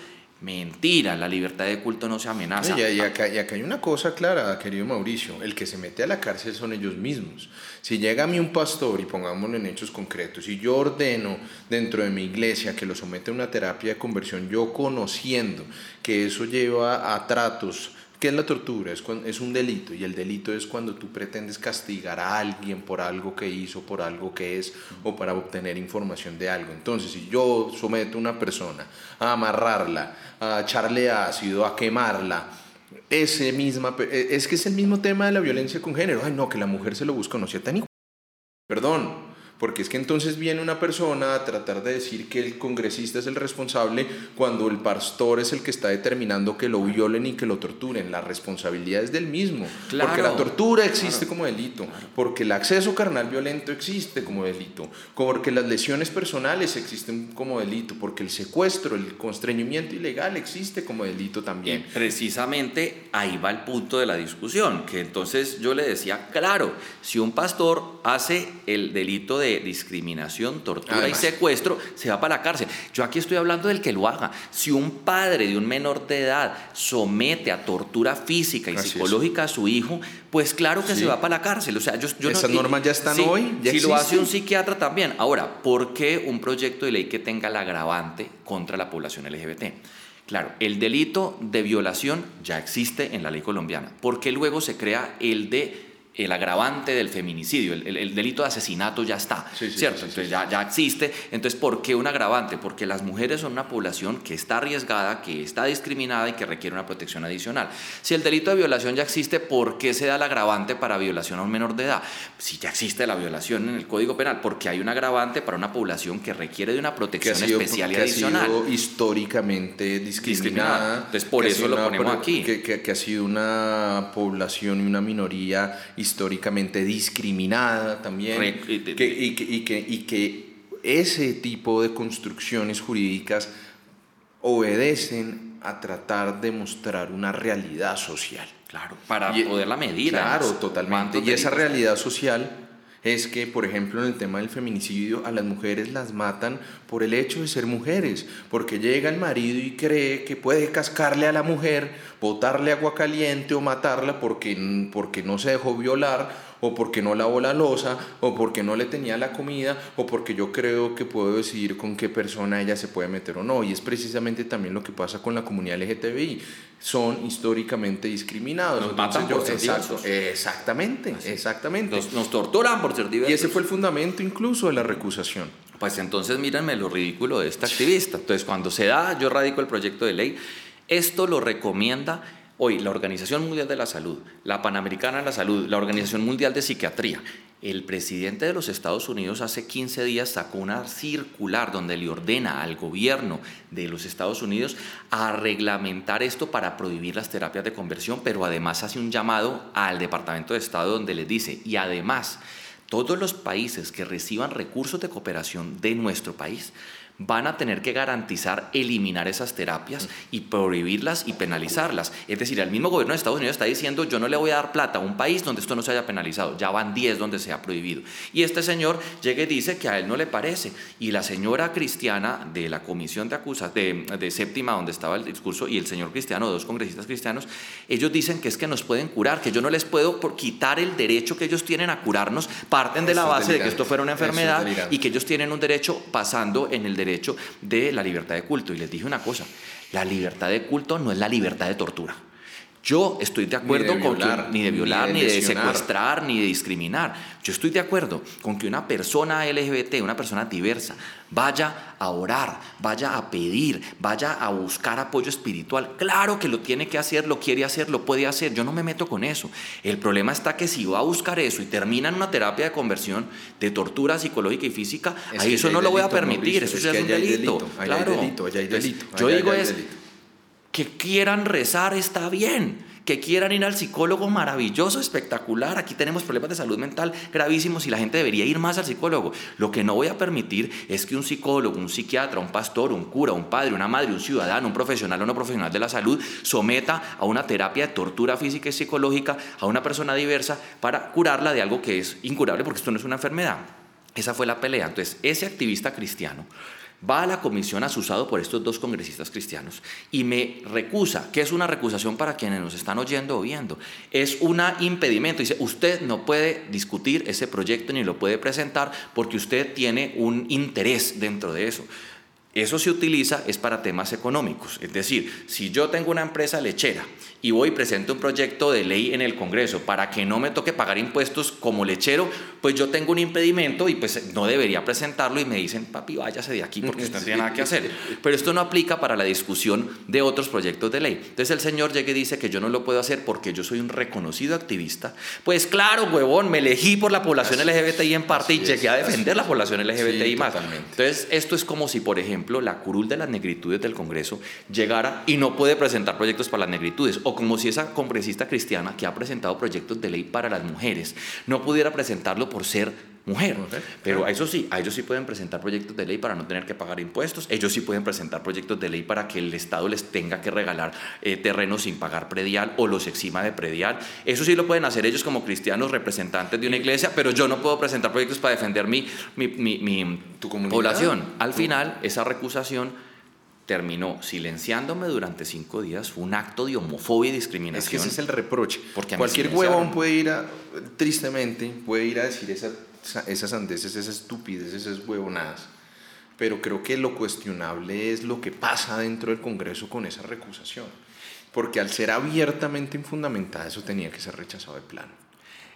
Mentira, la libertad de culto no se amenaza. Y, acá, hay una cosa clara, querido Mauricio, el que se mete a la cárcel son ellos mismos. Si llega a mí un pastor, y pongámoslo en hechos concretos, y yo ordeno dentro de mi iglesia que lo somete a una terapia de conversión, yo conociendo que eso lleva a tratos ¿Qué es la tortura? Es, es un delito y el delito es cuando tú pretendes castigar a alguien por algo que hizo, por algo que es o para obtener información de algo. Entonces, si yo someto a una persona a amarrarla, a echarle ácido, a quemarla, ese misma, e, es que es el mismo tema de la violencia con género. Ay, no, que la mujer se lo busca, no sea tan Perdón, Porque es que entonces viene una persona a tratar de decir que el congresista es el responsable cuando el pastor es el que está determinando que lo violen y que lo torturen. La responsabilidad es del mismo. porque la tortura existe como delito, porque el acceso carnal violento existe como delito, porque las lesiones personales existen como delito, porque el secuestro, el constreñimiento ilegal existe como delito también. precisamente ahí va el punto de la discusión, que entonces yo le decía, claro, si un pastor hace el delito de discriminación, tortura y secuestro, se va para la cárcel. Yo aquí estoy hablando del que lo haga. Si un padre de un menor de edad somete a tortura física y psicológica a su hijo, pues claro que se va para la cárcel. O sea, yo, yo Esas normas ya están hoy. si lo hace un psiquiatra también. Ahora, ¿por qué un proyecto de ley que tenga el agravante contra la población LGBT? Claro, el delito de violación ya existe en la ley colombiana. ¿Por qué luego se crea el de el agravante del feminicidio, el, delito de asesinato ya está, ¿cierto? Entonces ya, ya existe. Entonces, ¿por qué un agravante? Porque las mujeres son una población que está arriesgada, que está discriminada y que requiere una protección adicional. Si el delito de violación ya existe, ¿por qué se da el agravante para violación a un menor de edad? Si ya existe la violación en el Código Penal, porque hay un agravante para una población que requiere de una protección especial y adicional. Ha sido históricamente discriminada. Entonces, por eso lo ponemos aquí. Que, que, que ha sido una población y una minoría históricamente discriminada también, y, que, y, que, y, que, ese tipo de construcciones jurídicas obedecen a tratar de mostrar una realidad social. Claro, para poderla medir. Claro, totalmente. Y esa realidad social es que, por ejemplo, en el tema del feminicidio, a las mujeres las matan por el hecho de ser mujeres, porque llega el marido y cree que puede cascarle a la mujer, botarle agua caliente o matarla porque, porque no se dejó violar o porque no lavó la losa, o porque no le tenía la comida, o porque yo creo que puedo decidir con qué persona ella se puede meter o no. Y es precisamente también lo que pasa con la comunidad LGTBI. Son históricamente discriminados. Nos matan por ser Exactamente, exactamente. Nos, torturan por ser diversos. Y ese fue el fundamento incluso de la recusación. Pues entonces mírenme lo ridículo de esta activista. Entonces cuando se da, yo radico el proyecto de ley, esto lo recomienda Hoy, la Organización Mundial de la Salud, la Panamericana de la Salud, la Organización Mundial de Psiquiatría, el presidente de los Estados Unidos hace 15 días sacó una circular donde le ordena al gobierno de los Estados Unidos a reglamentar esto para prohibir las terapias de conversión, pero además hace un llamado al Departamento de Estado donde le dice, y además, todos los países que reciban recursos de cooperación de nuestro país van a tener que garantizar eliminar esas terapias y prohibirlas y penalizarlas. Es decir, el mismo gobierno de Estados Unidos está diciendo yo no le voy a dar plata a un país donde esto no se haya penalizado. Ya van 10 donde se ha prohibido. Y este señor llega y dice que a él no le parece. Y la señora cristiana de la comisión de acusas de, de séptima donde estaba el discurso y el señor cristiano, dos congresistas cristianos, ellos dicen que es que nos pueden curar, que yo no les puedo por quitar el derecho que ellos tienen a curarnos. Parten de la base de que esto fuera una enfermedad y que ellos tienen un derecho pasando en el derecho derecho de la libertad de culto. Y les dije una cosa, la libertad de culto no es la libertad de tortura. Yo estoy de acuerdo con que ni de violar, ni de, secuestrar, ni de discriminar. Yo estoy de acuerdo con que una persona LGBT, una persona diversa, vaya a orar, vaya a pedir, vaya a buscar apoyo espiritual. Claro que lo tiene que hacer, lo quiere hacer, lo puede hacer. Yo no me meto con eso. El problema está que si va a buscar eso y termina en una terapia de conversión, de tortura psicológica y física, ahí eso no lo voy a permitir. eso es, un delito. claro. delito, yo digo es que quieran rezar está bien, que quieran ir al psicólogo maravilloso, espectacular. Aquí tenemos problemas de salud mental gravísimos y la gente debería ir más al psicólogo. Lo que no voy a permitir es que un psicólogo, un psiquiatra, un pastor, un cura, un padre, una madre, un ciudadano, un profesional o no profesional de la salud someta a una terapia de tortura física y psicológica a una persona diversa para curarla de algo que es incurable porque esto no es una enfermedad. Esa fue la pelea. Entonces, ese activista cristiano va a la comisión asusado por estos dos congresistas cristianos y me recusa, que es una recusación para quienes nos están oyendo o viendo, es un impedimento. Dice, usted no puede discutir ese proyecto ni lo puede presentar porque usted tiene un interés dentro de eso. Eso se utiliza es para temas económicos. Es decir, si yo tengo una empresa lechera y voy y presento un proyecto de ley en el Congreso para que no me toque pagar impuestos como lechero, pues yo tengo un impedimento y pues no debería presentarlo y me dicen, papi, váyase de aquí porque usted no tiene nada que hacer. Pero esto no aplica para la discusión de otros proyectos de ley. Entonces el señor llega y dice que yo no lo puedo hacer porque yo soy un reconocido activista. Pues claro, huevón, me elegí por la población LGBTI en parte y llegué a defender la población LGBTI más. Entonces esto es como si, por ejemplo, la curul de las negritudes del Congreso llegara y no puede presentar proyectos para las negritudes, o como si esa congresista cristiana que ha presentado proyectos de ley para las mujeres no pudiera presentarlo por ser mujer. Pero a eso sí, a ellos sí pueden presentar proyectos de ley para no tener que pagar impuestos, ellos sí pueden presentar proyectos de ley para que el Estado les tenga que regalar eh, terrenos sin pagar predial o los exima de predial. Eso sí lo pueden hacer ellos como cristianos representantes de una iglesia, pero yo no puedo presentar proyectos para defender mi, mi, mi, población. Al final, esa recusación terminó silenciándome durante cinco días. Fue un acto de homofobia y discriminación. Es que ese es el reproche. Porque Cualquier huevón puede ir a, tristemente, puede ir a decir esa esas andeses, esas estupideces, esas huevonadas. Pero creo que lo cuestionable es lo que pasa dentro del Congreso con esa recusación. Porque al ser abiertamente infundamentada, eso tenía que ser rechazado de plano.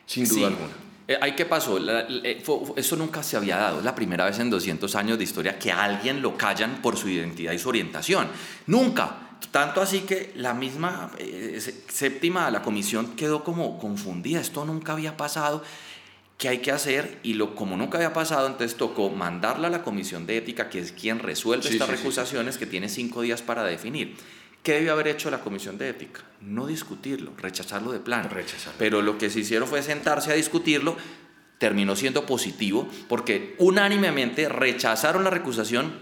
Sin duda alguna. Eh, ¿Hay qué pasó? Eh, eso nunca se había dado. Es la primera vez en 200 años de historia que a alguien lo callan por su identidad y su orientación. Nunca. Tanto así que la misma eh, séptima, la comisión quedó como confundida. Esto nunca había pasado qué hay que hacer y lo, como nunca había pasado, entonces tocó mandarla a la comisión de ética, que es quien resuelve estas recusaciones, que tiene cinco días para definir. ¿Qué debió haber hecho la comisión de ética? No discutirlo, rechazarlo de plano. Pero lo que se hicieron fue sentarse a discutirlo, terminó siendo positivo, porque unánimemente rechazaron la recusación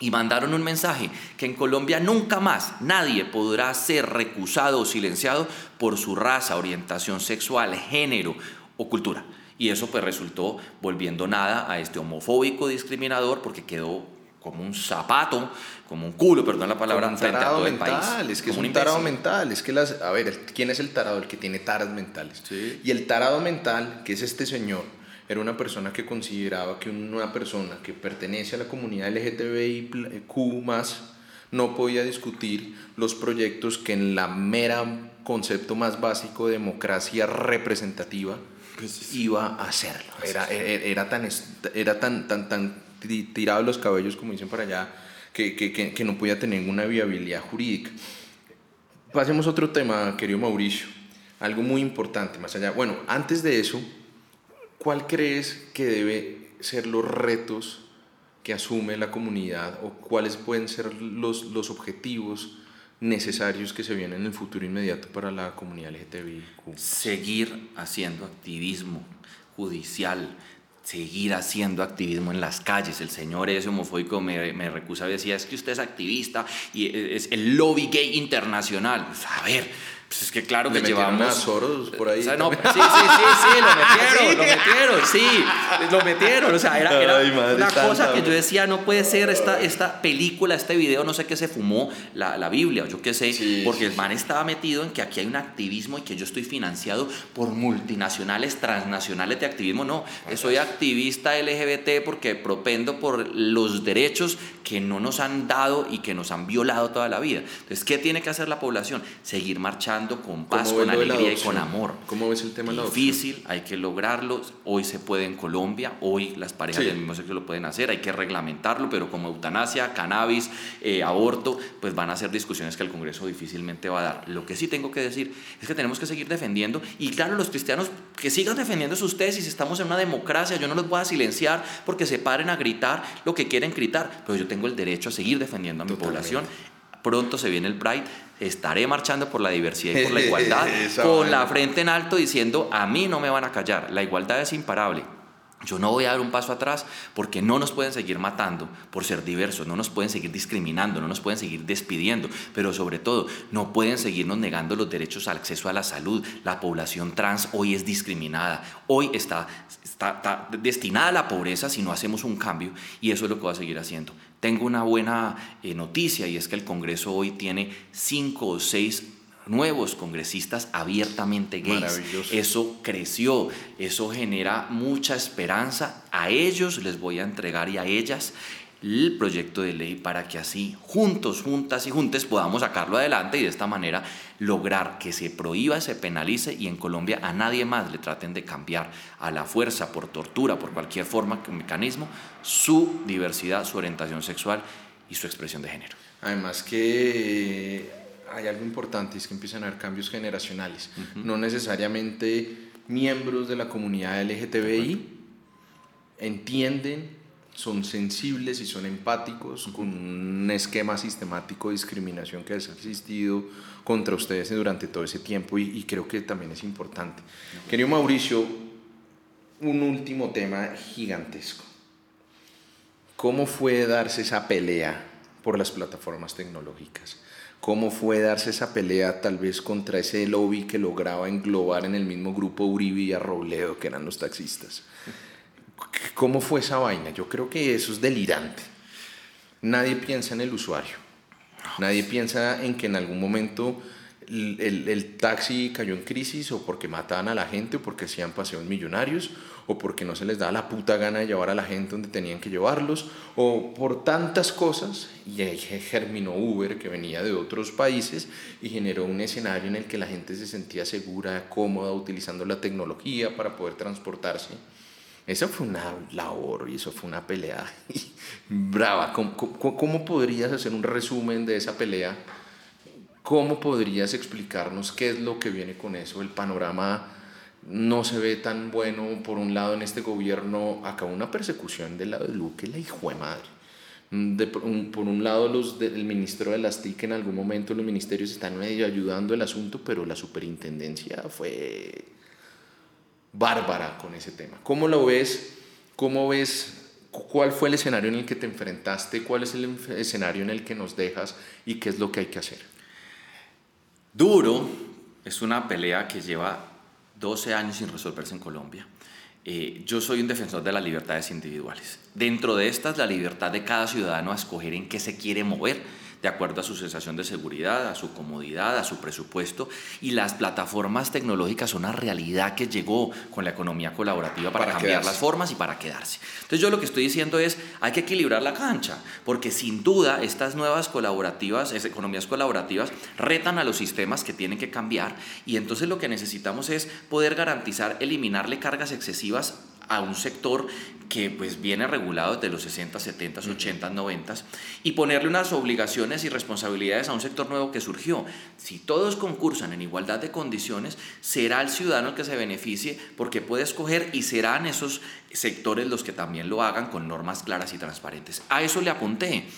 y mandaron un mensaje que en Colombia nunca más nadie podrá ser recusado o silenciado por su raza, orientación sexual, género o cultura. Y eso pues resultó volviendo nada a este homofóbico discriminador porque quedó como un zapato, como un culo, perdón la palabra, un tarado mental, Es que es un, tarado mental. Es que las, a ver, ¿quién es el tarado? El que tiene taras mentales. Y el tarado mental, que es este señor, era una persona que consideraba que una persona que pertenece a la comunidad LGTBIQ no podía discutir los proyectos que en la mera concepto más básico de democracia representativa pues, iba a hacerlo. Era, era, tan, era tan, tan, tan tirado los cabellos, como dicen para allá, que, que, que, no podía tener ninguna viabilidad jurídica. Pasemos a otro tema, querido Mauricio. Algo muy importante, más allá. Bueno, antes de eso, ¿cuál crees que debe ser los retos que asume la comunidad o cuáles pueden ser los, los objetivos necesarios que se vienen en el futuro inmediato para la comunidad LGTBIQ. Seguir haciendo activismo judicial, seguir haciendo activismo en las calles. El señor ese homofóbico me, me recusa y decía, es que usted es activista y es el lobby gay internacional. Pues, a ver, pues es que claro que llevamos. Soros por ahí. sí, sí, sí, sí, lo metieron, lo metieron, sí, lo metieron. O sea, era, era una cosa que yo decía, no puede ser esta, esta película, este video, no sé qué se fumó, la, la Biblia, o yo qué sé, porque el man estaba metido en que aquí hay un activismo y que yo estoy financiado por multinacionales, transnacionales de activismo. No, soy activista LGBT porque propendo por los derechos que no nos han dado y que nos han violado toda la vida. Entonces, ¿qué tiene que hacer la población? Seguir marchando con paz, con alegría y con amor. ¿Cómo ves el tema de la Difícil, hay que lograrlo. Hoy se puede en Colombia, hoy las parejas del mismo sexo lo pueden hacer, hay que reglamentarlo, pero como eutanasia, cannabis, eh, aborto, pues van a ser discusiones que el Congreso difícilmente va a dar. Lo que sí tengo que decir es que tenemos que seguir defendiendo, y claro, los cristianos que sigan defendiendo sus tesis, estamos en una democracia, yo no los voy a silenciar porque se paren a gritar lo que quieren gritar, pero yo tengo el derecho a seguir defendiendo a mi población Pronto se viene el Pride, estaré marchando por la diversidad y por la igualdad, con la frente en alto diciendo, a mí no me van a callar, la igualdad es imparable. Yo no voy a dar un paso atrás porque no nos pueden seguir matando por ser diversos, no nos pueden seguir discriminando, no nos pueden seguir despidiendo, pero sobre todo no pueden seguirnos negando los derechos al acceso a la salud. La población trans hoy es discriminada, hoy está, está, destinada a la pobreza si no hacemos un cambio y eso es lo que va a seguir haciendo. Tengo una buena eh, noticia y es que el Congreso hoy tiene cinco o seis nuevos congresistas abiertamente gays. Eso creció, eso genera mucha esperanza. A ellos les voy a entregar y a ellas el proyecto de ley para que así, juntos, juntas y juntes, podamos sacarlo adelante y de esta manera lograr que se prohíba, se penalice y en Colombia a nadie más le traten de cambiar a la fuerza, por tortura, por cualquier forma, mecanismo, su diversidad, su orientación sexual y su expresión de género. Además que hay algo importante, es que empiezan a haber cambios generacionales, no necesariamente miembros de la comunidad LGTBI entienden son sensibles y son empáticos con un esquema sistemático de discriminación que ha existido contra ustedes durante todo ese tiempo y, creo que también es importante. Querido Mauricio, un último tema gigantesco. ¿Cómo fue darse esa pelea por las plataformas tecnológicas? ¿Cómo fue darse esa pelea tal vez contra ese lobby que lograba englobar en el mismo grupo Uribe y a Robledo, que eran los taxistas? ¿Cómo fue esa vaina? Yo creo que eso es delirante. Nadie piensa en el usuario. Nadie piensa en que en algún momento el, taxi cayó en crisis o porque mataban a la gente o porque hacían paseos millonarios o porque no se les daba la puta gana de llevar a la gente donde tenían que llevarlos o por tantas cosas y ahí germinó Uber que venía de otros países y generó un escenario en el que la gente se sentía segura, cómoda utilizando la tecnología para poder transportarse eso fue una labor y eso fue una pelea brava. ¿Cómo, podrías hacer un resumen de esa pelea? ¿Cómo podrías explicarnos qué es lo que viene con eso? El panorama no se ve tan bueno. Por un lado, en este gobierno acabó una persecución del lado de Luque, la hijo de madre. De, por un lado, los del ministro de las TIC, en algún momento los ministerios están medio ayudando el asunto, pero la superintendencia fue bárbara con ese tema. ¿Cómo lo ves? ¿Cómo ves? ¿Cuál fue el escenario en el que te enfrentaste? ¿Cuál es el escenario en el que nos dejas? ¿Y qué es lo que hay que hacer? Duro es una pelea que lleva 12 años sin resolverse en Colombia. Eh, yo soy un defensor de las libertades individuales. Dentro de estas, la libertad de cada ciudadano a escoger en qué se quiere mover de acuerdo a su sensación de seguridad, a su comodidad, a su presupuesto. Y las plataformas tecnológicas son una realidad que llegó con la economía colaborativa para, cambiar las formas y para quedarse. Entonces yo lo que estoy diciendo es, hay que equilibrar la cancha, porque sin duda estas nuevas colaborativas, economías colaborativas, retan a los sistemas que tienen que cambiar y entonces lo que necesitamos es poder garantizar eliminarle cargas excesivas a un sector que pues viene regulado desde los 60, 70, 80, 90 y ponerle unas obligaciones y responsabilidades a un sector nuevo que surgió. Si todos concursan en igualdad de condiciones, será el ciudadano el que se beneficie porque puede escoger y serán esos sectores los que también lo hagan con normas claras y transparentes. A eso le apunté.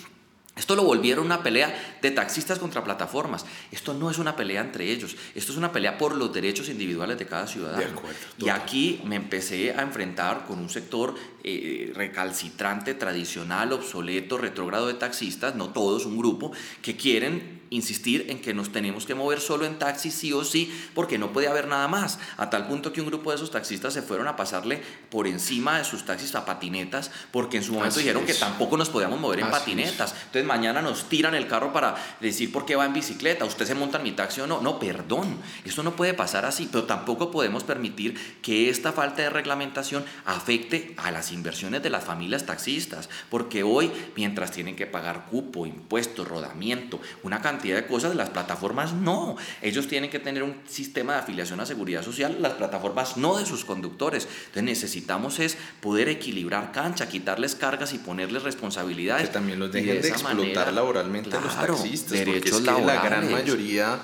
Esto lo volvieron una pelea de taxistas contra plataformas. Esto no es una pelea entre ellos, esto es una pelea por los derechos individuales de cada ciudadano. y aquí me empecé a enfrentar con un sector eh, recalcitrante, tradicional, obsoleto, retrógrado de taxistas, no todos, un grupo, que quieren insistir en que nos tenemos que mover solo en taxi sí o sí, porque no puede haber nada más. A tal punto que un grupo de esos taxistas se fueron a pasarle por encima de sus taxis a patinetas, porque en su momento dijeron que tampoco nos podíamos mover en patinetas. Entonces mañana nos tiran el carro para decir por qué va en bicicleta, usted se monta en mi taxi o no. No, perdón, eso no puede pasar así, pero tampoco podemos permitir que esta falta de reglamentación afecte a las inversiones de las familias taxistas, porque hoy, mientras tienen que pagar cupo, impuestos, rodamiento, una cantidad de cosas, las plataformas no. Ellos tienen que tener un sistema de afiliación a seguridad social, las plataformas no de sus conductores. Entonces necesitamos es poder equilibrar cancha, quitarles cargas y ponerles responsabilidades. Que también los dejen de, explotar laboralmente a los taxistas, porque es que la gran mayoría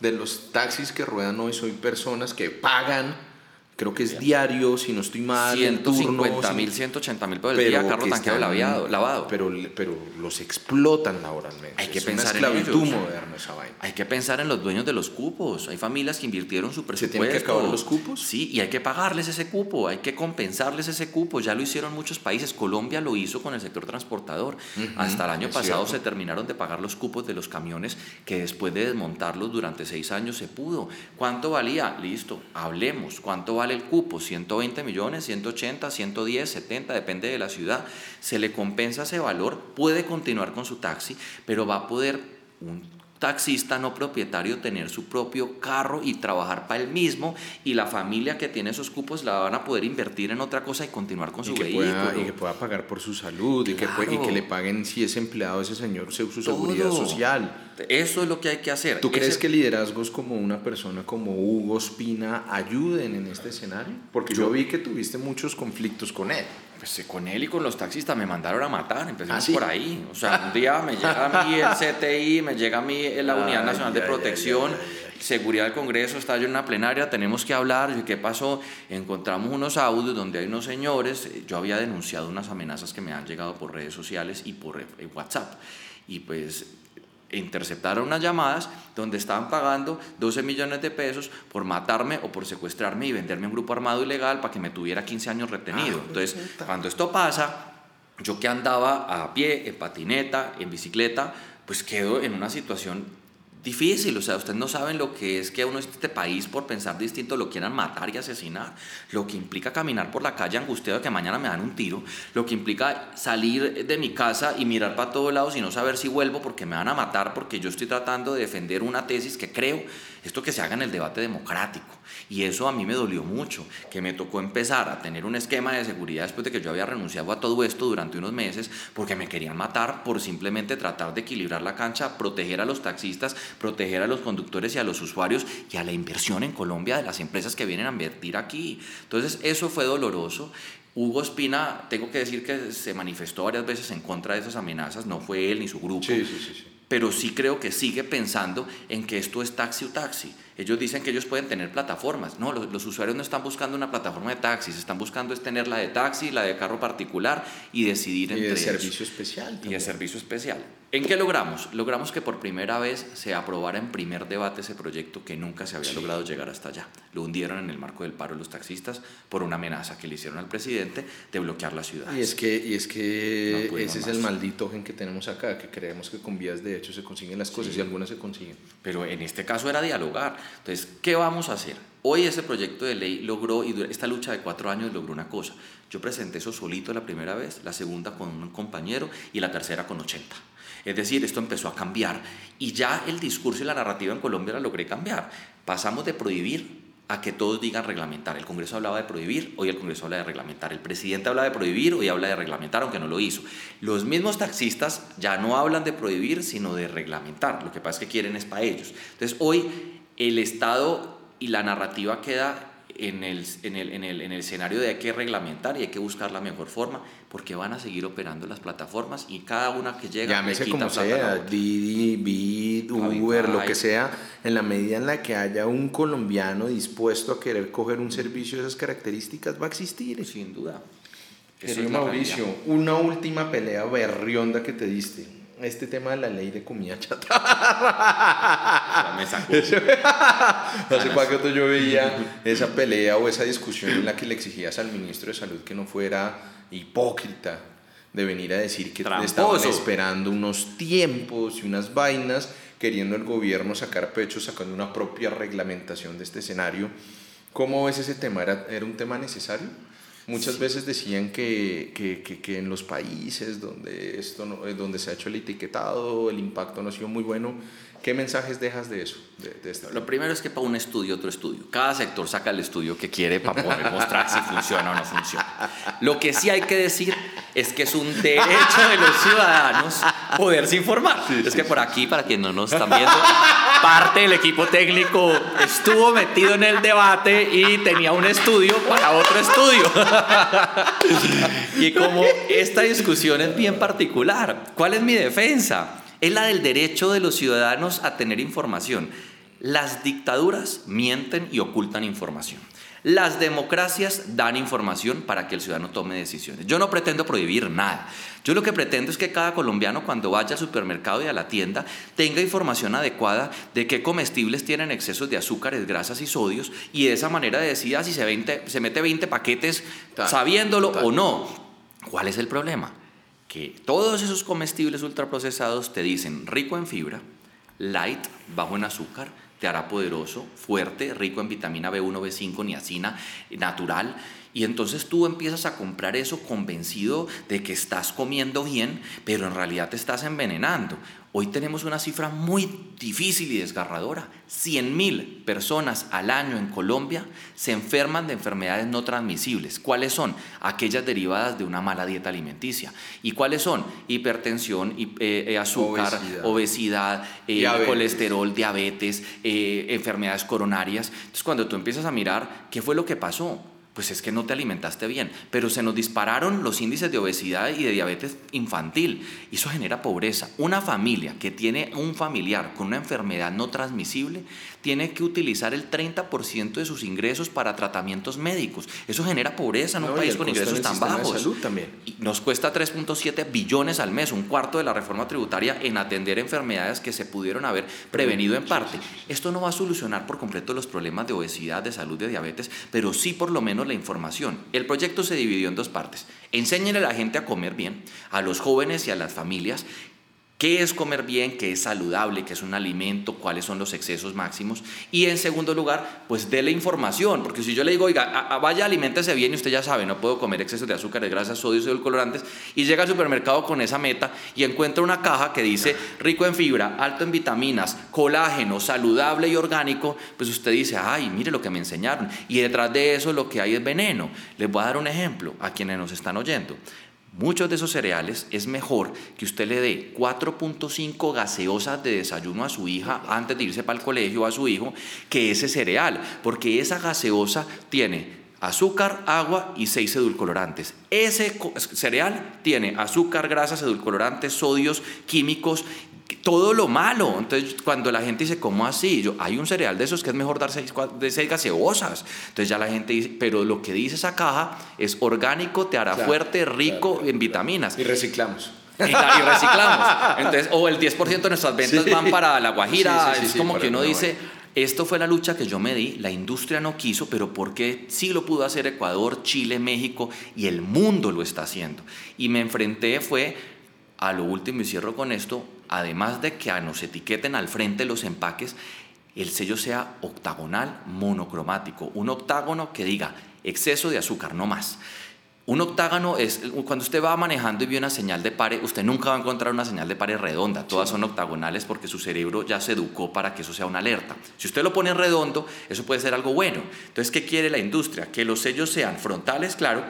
de los taxis que ruedan hoy son personas que pagan creo que es diario, si no estoy mal. 150 mil, 180 mil por el día, carro tanqueado lavado, lavado. Pero, pero los explotan laboralmente. Hay que pensar en ellos. moderna esa vaina. Hay que pensar en los dueños de los cupos. Hay familias que invirtieron su presupuesto. ¿Se tienen que acabar los cupos? Sí, y hay que pagarles ese cupo, hay que compensarles ese cupo. Ya lo hicieron muchos países. Colombia lo hizo con el sector transportador. Hasta el año pasado se terminaron de pagar los cupos de los camiones que después de desmontarlos durante seis años se pudo. ¿Cuánto valía? Listo, hablemos. ¿Cuánto vale el cupo, 120 millones, 180, 110, 70, depende de la ciudad, se le compensa ese valor, puede continuar con su taxi, pero va a poder taxista no propietario tener su propio carro y trabajar para él mismo y la familia que tiene esos cupos la van a poder invertir en otra cosa y continuar con su vehículo. y que pueda pagar por su salud y, que, y que le paguen si es empleado ese señor su, seguridad social. Eso es lo que hay que hacer. ¿Tú crees que liderazgos como una persona como Hugo Espina ayuden en este escenario? Porque yo vi que tuviste muchos conflictos con él pues con él y con los taxistas me mandaron a matar, empecemos ¿Ah, por ahí. O sea, un día me llega a mí el CTI, me llega a mí la Unidad Nacional de Protección, Seguridad del Congreso, está yo en una plenaria, tenemos que hablar, ¿qué pasó? Encontramos unos audios donde hay unos señores, yo había denunciado unas amenazas que me han llegado por redes sociales y por eh, WhatsApp. Y pues interceptaron unas llamadas donde estaban pagando 12 millones de pesos por matarme o por secuestrarme y venderme a un grupo armado ilegal para que me tuviera 15 años retenido. Ah, Entonces, cuando esto pasa, yo que andaba a pie, en patineta, en bicicleta, pues quedo en una situación difícil, o sea, ustedes no saben lo que es que uno de este país por pensar distinto lo quieran matar y asesinar, lo que implica caminar por la calle angustiado de que mañana me dan un tiro, lo que implica salir de mi casa y mirar para todos lados y no saber si vuelvo porque me van a matar porque yo estoy tratando de defender una tesis que creo esto que se haga en el debate democrático. Y eso a mí me dolió mucho, que me tocó empezar a tener un esquema de seguridad después de que yo había renunciado a todo esto durante unos meses, porque me querían matar por simplemente tratar de equilibrar la cancha, proteger a los taxistas, proteger a los conductores y a los usuarios y a la inversión en Colombia de las empresas que vienen a invertir aquí. Entonces eso fue doloroso. Hugo Espina, tengo que decir que se manifestó varias veces en contra de esas amenazas, no fue él ni su grupo. Sí, sí, sí, pero sí creo que sigue pensando en que esto es taxi o taxi. Ellos dicen que ellos pueden tener plataformas. No, los, usuarios no están buscando una plataforma de taxis, están buscando es tener la de taxi, la de carro particular y decidir entre Y de servicio especial. Y de servicio especial. ¿En qué logramos? Logramos que por primera vez se aprobara en primer debate ese proyecto que nunca se había logrado llegar hasta allá. Lo hundieron en el marco del paro los taxistas por una amenaza que le hicieron al presidente de bloquear la ciudad. Y es que, y es que ese es el maldito gen que tenemos acá, que creemos que con vías de hecho se consiguen las cosas y algunas se consiguen. Pero en este caso era dialogar. Entonces, ¿qué vamos a hacer? Hoy ese proyecto de ley logró, y esta lucha de cuatro años logró una cosa. Yo presenté eso solito la primera vez, la segunda con un compañero y la tercera con 80. Es decir, esto empezó a cambiar y ya el discurso y la narrativa en Colombia la logré cambiar. Pasamos de prohibir a que todos digan reglamentar. El Congreso hablaba de prohibir, hoy el Congreso habla de reglamentar. El presidente habla de prohibir, hoy habla de reglamentar, aunque no lo hizo. Los mismos taxistas ya no hablan de prohibir, sino de reglamentar. Lo que pasa es que quieren es para ellos. Entonces, hoy el Estado y la narrativa queda en el, en, el, en, el, en el, escenario de hay que reglamentar y hay que buscar la mejor forma, porque van a seguir operando las plataformas y cada una que llega. Llámese como sea, Didi, Bit, Uber, lo que sea, en la medida en la que haya un colombiano dispuesto a querer coger un servicio de esas características, va a existir. Sin duda. Querido Mauricio, una última pelea berrionda que te diste este tema de la ley de comida chatarra. me sacó. Hace cuánto yo veía esa pelea o esa discusión en la que le exigías al ministro de Salud que no fuera hipócrita de venir a decir que estaban esperando unos tiempos y unas vainas, queriendo el gobierno sacar pecho, sacando una propia reglamentación de este escenario. ¿Cómo ves ese tema? ¿Era, era un tema necesario? Muchas veces decían que, que, que, en los países donde, esto eh, donde se ha hecho el etiquetado, el impacto no ha sido muy bueno. ¿Qué mensajes dejas de eso? De, Lo primero es que para un estudio, otro estudio. Cada sector saca el estudio que quiere para poder mostrar si funciona o no funciona. Lo que sí hay que decir es que es un derecho de los ciudadanos poderse informar. es que por aquí, para quien no nos están viendo, parte del equipo técnico estuvo metido en el debate y tenía un estudio para otro estudio. y como esta discusión es bien particular, ¿cuál es mi defensa? Es la del derecho de los ciudadanos a tener información. Las dictaduras mienten y ocultan información. Las democracias dan información para que el ciudadano tome decisiones. Yo no pretendo prohibir nada. Yo lo que pretendo es que cada colombiano cuando vaya al supermercado y a la tienda tenga información adecuada de qué comestibles tienen excesos de azúcares, grasas y sodios y de esa manera decida si se, se mete 20 paquetes sabiéndolo o no. ¿Cuál es el problema? Que todos esos comestibles ultraprocesados te dicen rico en fibra, light, bajo en azúcar, te hará poderoso, fuerte, rico en vitamina B1, B5, niacina, natural. Y entonces tú empiezas a comprar eso convencido de que estás comiendo bien, pero en realidad te estás envenenando. Hoy tenemos una cifra muy difícil y desgarradora. 100.000 personas al año en Colombia se enferman de enfermedades no transmisibles. ¿Cuáles son? Aquellas derivadas de una mala dieta alimenticia. ¿Y cuáles son? Hipertensión, eh, eh, azúcar, obesidad, eh, colesterol, diabetes, enfermedades coronarias. Entonces cuando tú empiezas a mirar, ¿qué fue lo que pasó? Pues es que no te alimentaste bien. Pero se nos dispararon los índices de obesidad y de diabetes infantil. Y eso genera pobreza. Una familia que tiene un familiar con una enfermedad no transmisible tiene que utilizar el 30% de sus ingresos para tratamientos médicos. Eso genera pobreza en un país con ingresos tan bajos. salud también. Y nos cuesta 3.7 billones al mes, un cuarto de la reforma tributaria en atender enfermedades que se pudieron haber prevenido en parte. Esto no va a solucionar por completo los problemas de obesidad, de salud, de diabetes, pero sí por lo menos la información. El proyecto se dividió en dos partes. Enséñenle a la gente a comer bien, a los jóvenes y a las familias, qué es comer bien, qué es saludable, qué es un alimento, cuáles son los excesos máximos. Y en segundo lugar, pues déle información, porque si yo le digo, oiga, vaya, aliméntese bien y usted ya sabe, no puedo comer excesos de azúcar, de grasas, sodios y edulcorantes, y llega al supermercado con esa meta y encuentra una caja que dice rico en fibra, alto en vitaminas, colágeno, saludable y orgánico, pues usted dice, ay, mire lo que me enseñaron. Y detrás de eso lo que hay es veneno. Les voy a dar un ejemplo a quienes nos están oyendo. Muchos de esos cereales es mejor que usted le dé 4.5 gaseosas de desayuno a su hija antes de irse para el colegio a su hijo que ese cereal, porque esa gaseosa tiene azúcar, agua y seis edulcorantes. Ese cereal tiene azúcar, grasas, edulcorantes, sodios, químicos todo lo malo. Entonces, cuando la gente dice, ¿cómo así? Yo, hay un cereal de esos que es mejor dar seis, de seis gaseosas. Entonces ya la gente dice, pero lo que dice esa caja es orgánico, te hará fuerte, rico en vitaminas. Y reciclamos. Y, reciclamos. Entonces, o el 10% de nuestras ventas van para la Guajira. es como que uno dice, esto fue la lucha que yo me di, la industria no quiso, pero porque sí lo pudo hacer Ecuador, Chile, México y el mundo lo está haciendo. Y me enfrenté fue a lo último y cierro con esto, además de que nos etiqueten al frente los empaques, el sello sea octagonal monocromático, un octágono que diga exceso de azúcar, no más. Un octágono es cuando usted va manejando y ve una señal de pare, usted nunca va a encontrar una señal de pare redonda, todas son octagonales porque su cerebro ya se educó para que eso sea una alerta. Si usted lo pone redondo, eso puede ser algo bueno. Entonces, ¿qué quiere la industria? Que los sellos sean frontales, claro,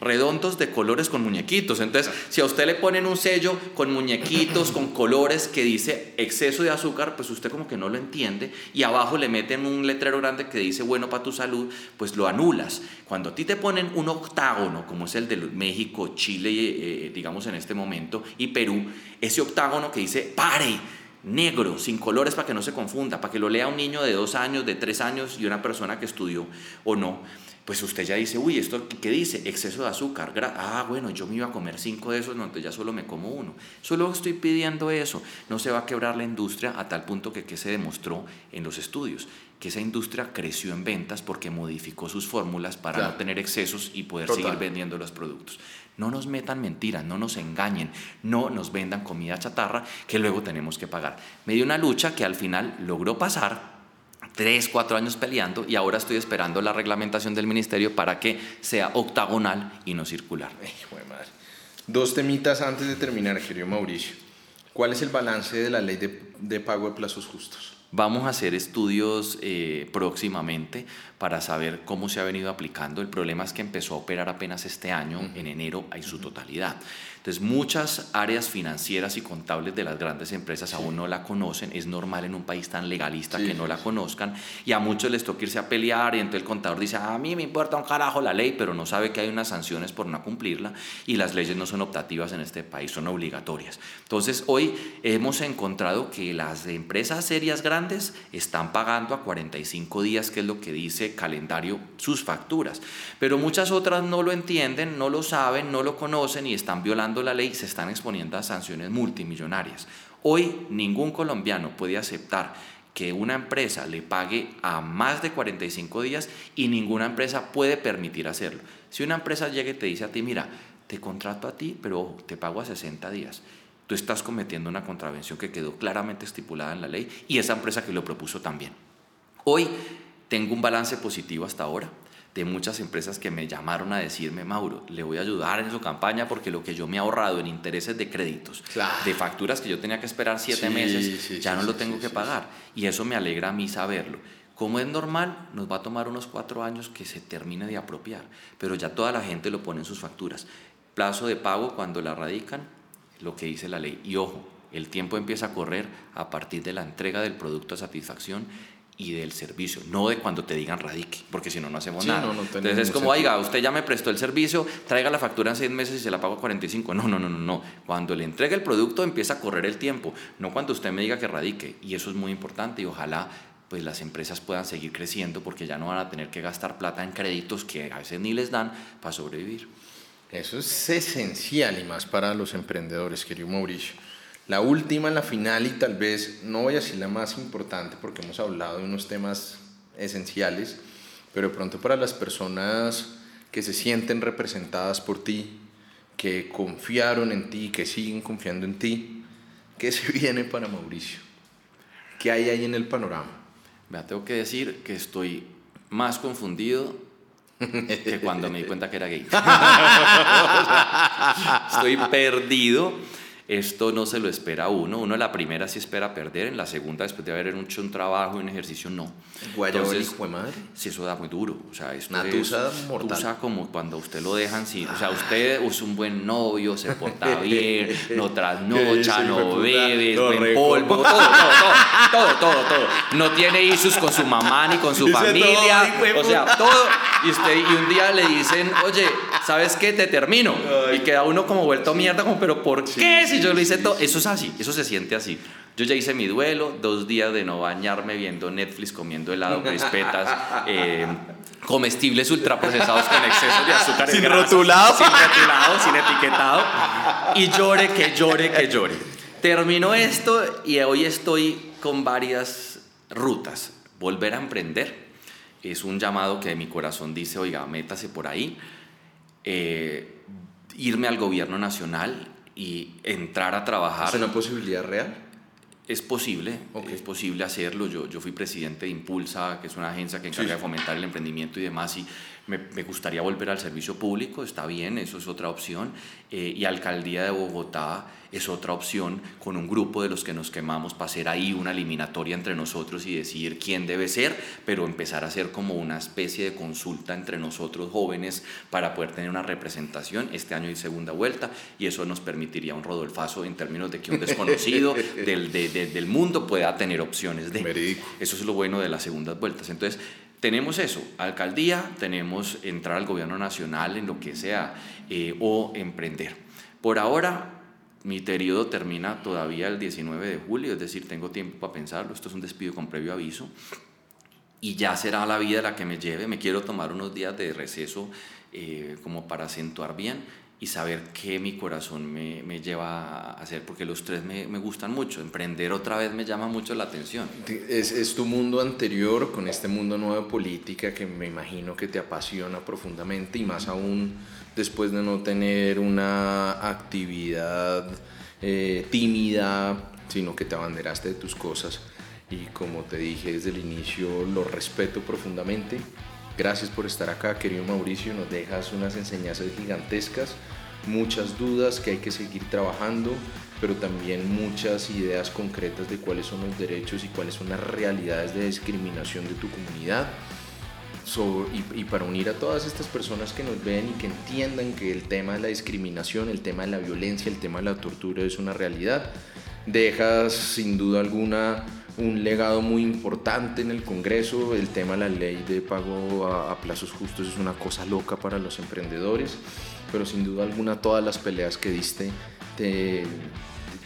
redondos de colores con muñequitos. Entonces, si a usted le ponen un sello con muñequitos, con colores que dice exceso de azúcar, pues usted como que no lo entiende y abajo le meten un letrero grande que dice bueno para tu salud, pues lo anulas. Cuando a ti te ponen un octágono, como es el de México, Chile, eh, digamos en este momento, y Perú, ese octágono que dice pare, negro, sin colores para que no se confunda, para que lo lea un niño de dos años, de tres años y una persona que estudió o no pues usted ya dice, uy, ¿esto qué dice? Exceso de azúcar. Ah, bueno, yo me iba a comer cinco de esos, no, entonces ya solo me como uno. Solo estoy pidiendo eso. No se va a quebrar la industria a tal punto que, que se demostró en los estudios, que esa industria creció en ventas porque modificó sus fórmulas para no tener excesos y poder seguir vendiendo los productos. No nos metan mentiras, no nos engañen, no nos vendan comida chatarra que luego tenemos que pagar. Me dio una lucha que al final logró pasar, tres, cuatro años peleando y ahora estoy esperando la reglamentación del ministerio para que sea octagonal y no circular. Dos temitas antes de terminar, querido Mauricio. ¿Cuál es el balance de la ley de, pago de plazos justos? Vamos a hacer estudios eh, próximamente para saber cómo se ha venido aplicando. El problema es que empezó a operar apenas este año, en enero, en su totalidad. Entonces, muchas áreas financieras y contables de las grandes empresas aún no la conocen. Es normal en un país tan legalista que no la conozcan. Y a muchos les toca irse a pelear y entonces el contador dice, a mí me importa un carajo la ley, pero no sabe que hay unas sanciones por no cumplirla y las leyes no son optativas en este país, son obligatorias. Entonces, hoy hemos encontrado que las empresas serias grandes están pagando a 45 días, que es lo que dice calendario, sus facturas. Pero muchas otras no lo entienden, no lo saben, no lo conocen y están violando la ley se están exponiendo a sanciones multimillonarias. Hoy ningún colombiano puede aceptar que una empresa le pague a más de 45 días y ninguna empresa puede permitir hacerlo. Si una empresa llega y te dice a ti, mira, te contrato a ti, pero te pago a 60 días, tú estás cometiendo una contravención que quedó claramente estipulada en la ley y esa empresa que lo propuso también. Hoy tengo un balance positivo hasta ahora de muchas empresas que me llamaron a decirme, Mauro, le voy a ayudar en su campaña porque lo que yo me he ahorrado en intereses de créditos, de facturas que yo tenía que esperar siete meses, ya no lo tengo que pagar. Y eso me alegra a mí saberlo. Como es normal, nos va a tomar unos cuatro años que se termine de apropiar, pero ya toda la gente lo pone en sus facturas. Plazo de pago cuando la radican, lo que dice la ley. Y ojo, el tiempo empieza a correr a partir de la entrega del producto a satisfacción y del servicio, no de cuando te digan radique, porque si no, no hacemos nada. Entonces es como, oiga, usted ya me prestó el servicio, traiga la factura en seis meses y se la pago a 45. No, no, no, no, no. Cuando le entregue el producto empieza a correr el tiempo, no cuando usted me diga que radique. Y eso es muy importante y ojalá pues las empresas puedan seguir creciendo porque ya no van a tener que gastar plata en créditos que a veces ni les dan para sobrevivir. Eso es esencial y más para los emprendedores, querido Mauricio. La última, la final y tal vez, no voy a decir la más importante porque hemos hablado de unos temas esenciales, pero de pronto para las personas que se sienten representadas por ti, que confiaron en ti, que siguen confiando en ti, ¿qué se viene para Mauricio? ¿Qué hay ahí en el panorama? Vea, tengo que decir que estoy más confundido que cuando me di cuenta que era gay. estoy perdido esto no se lo espera uno. Uno la primera sí espera perder, en la segunda, después de haber hecho un trabajo y un ejercicio, no. Entonces, hijo de madre. Sí, eso da muy duro. O sea, esto Una tusa mortal. Tusa como cuando usted lo dejan sin. O sea, usted es un buen novio, se porta bien, no trasnocha, no bebe, es buen polvo, todo, todo, todo, todo, todo, No tiene issues con su mamá ni con su familia. o sea, todo. Y, usted, y un día le dicen, oye, ¿sabes qué? Te termino. Y queda uno como vuelto mierda, como, pero ¿por qué? Si yo lo hice todo. Eso es así, eso se siente así. Yo ya hice mi duelo, dos días de no bañarme viendo Netflix, comiendo helado, crispetas, eh, comestibles ultraprocesados con exceso de azúcar. Sin rotulado. Sin rotulado, sin etiquetado. Y llore, que llore, que llore. Termino esto y hoy estoy con varias rutas. Volver a emprender es un llamado que mi corazón dice, oiga, métase por ahí. Eh, irme al gobierno nacional y entrar a trabajar. ¿Es una posibilidad real? Es posible, es posible hacerlo. Yo, yo fui presidente de Impulsa, que es una agencia que encarga de fomentar el emprendimiento y demás, y me, me, gustaría volver al servicio público, está bien, eso es otra opción. Eh, y Alcaldía de Bogotá es otra opción con un grupo de los que nos quemamos para hacer ahí una eliminatoria entre nosotros y decidir quién debe ser, pero empezar a hacer como una especie de consulta entre nosotros jóvenes para poder tener una representación. Este año hay segunda vuelta y eso nos permitiría un rodolfazo en términos de que un desconocido del, del mundo pueda tener opciones de... Eso es lo bueno de las segundas vueltas. Entonces, tenemos eso, alcaldía, tenemos entrar al gobierno nacional en lo que sea eh, o emprender. Por ahora, mi periodo termina todavía el 19 de julio, es decir, tengo tiempo para pensarlo, esto es un despido con previo aviso y ya será la vida la que me lleve, me quiero tomar unos días de receso eh, como para acentuar bien y saber qué mi corazón me, me, lleva a hacer, porque los tres me, me, gustan mucho. Emprender otra vez me llama mucho la atención. Es, es, tu mundo anterior con este mundo nuevo de política que me imagino que te apasiona profundamente y más aún después de no tener una actividad eh, tímida, sino que te abanderaste de tus cosas. Y como te dije desde el inicio, lo respeto profundamente Gracias por estar acá, querido Mauricio. Nos dejas unas enseñanzas gigantescas, muchas dudas que hay que seguir trabajando, pero también muchas ideas concretas de cuáles son los derechos y cuáles son las realidades de discriminación de tu comunidad. y, para unir a todas estas personas que nos ven y que entiendan que el tema de la discriminación, el tema de la violencia, el tema de la tortura es una realidad, dejas sin duda alguna un legado muy importante en el Congreso. El tema de la ley de pago a, plazos justos es una cosa loca para los emprendedores, pero sin duda alguna todas las peleas que diste te,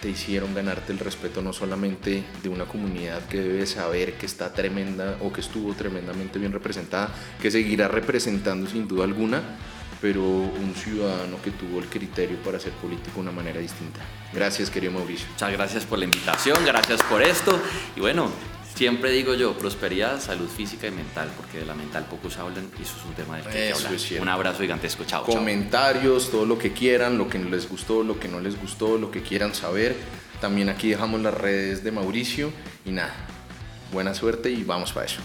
hicieron ganarte el respeto no solamente de una comunidad que debe saber que está tremenda o que estuvo tremendamente bien representada, que seguirá representando sin duda alguna, pero un ciudadano que tuvo el criterio para hacer política de una manera distinta. Gracias, querido Mauricio. Muchas gracias por la invitación, gracias por esto. Y bueno, siempre digo yo, prosperidad, salud física y mental, porque de la mental pocos hablan y eso es un tema del que hay que hablar. un abrazo gigantesco, chao. Comentarios, todo lo que quieran, lo que les gustó, lo que no les gustó, lo que quieran saber. También aquí dejamos las redes de Mauricio y nada, buena suerte y vamos para eso.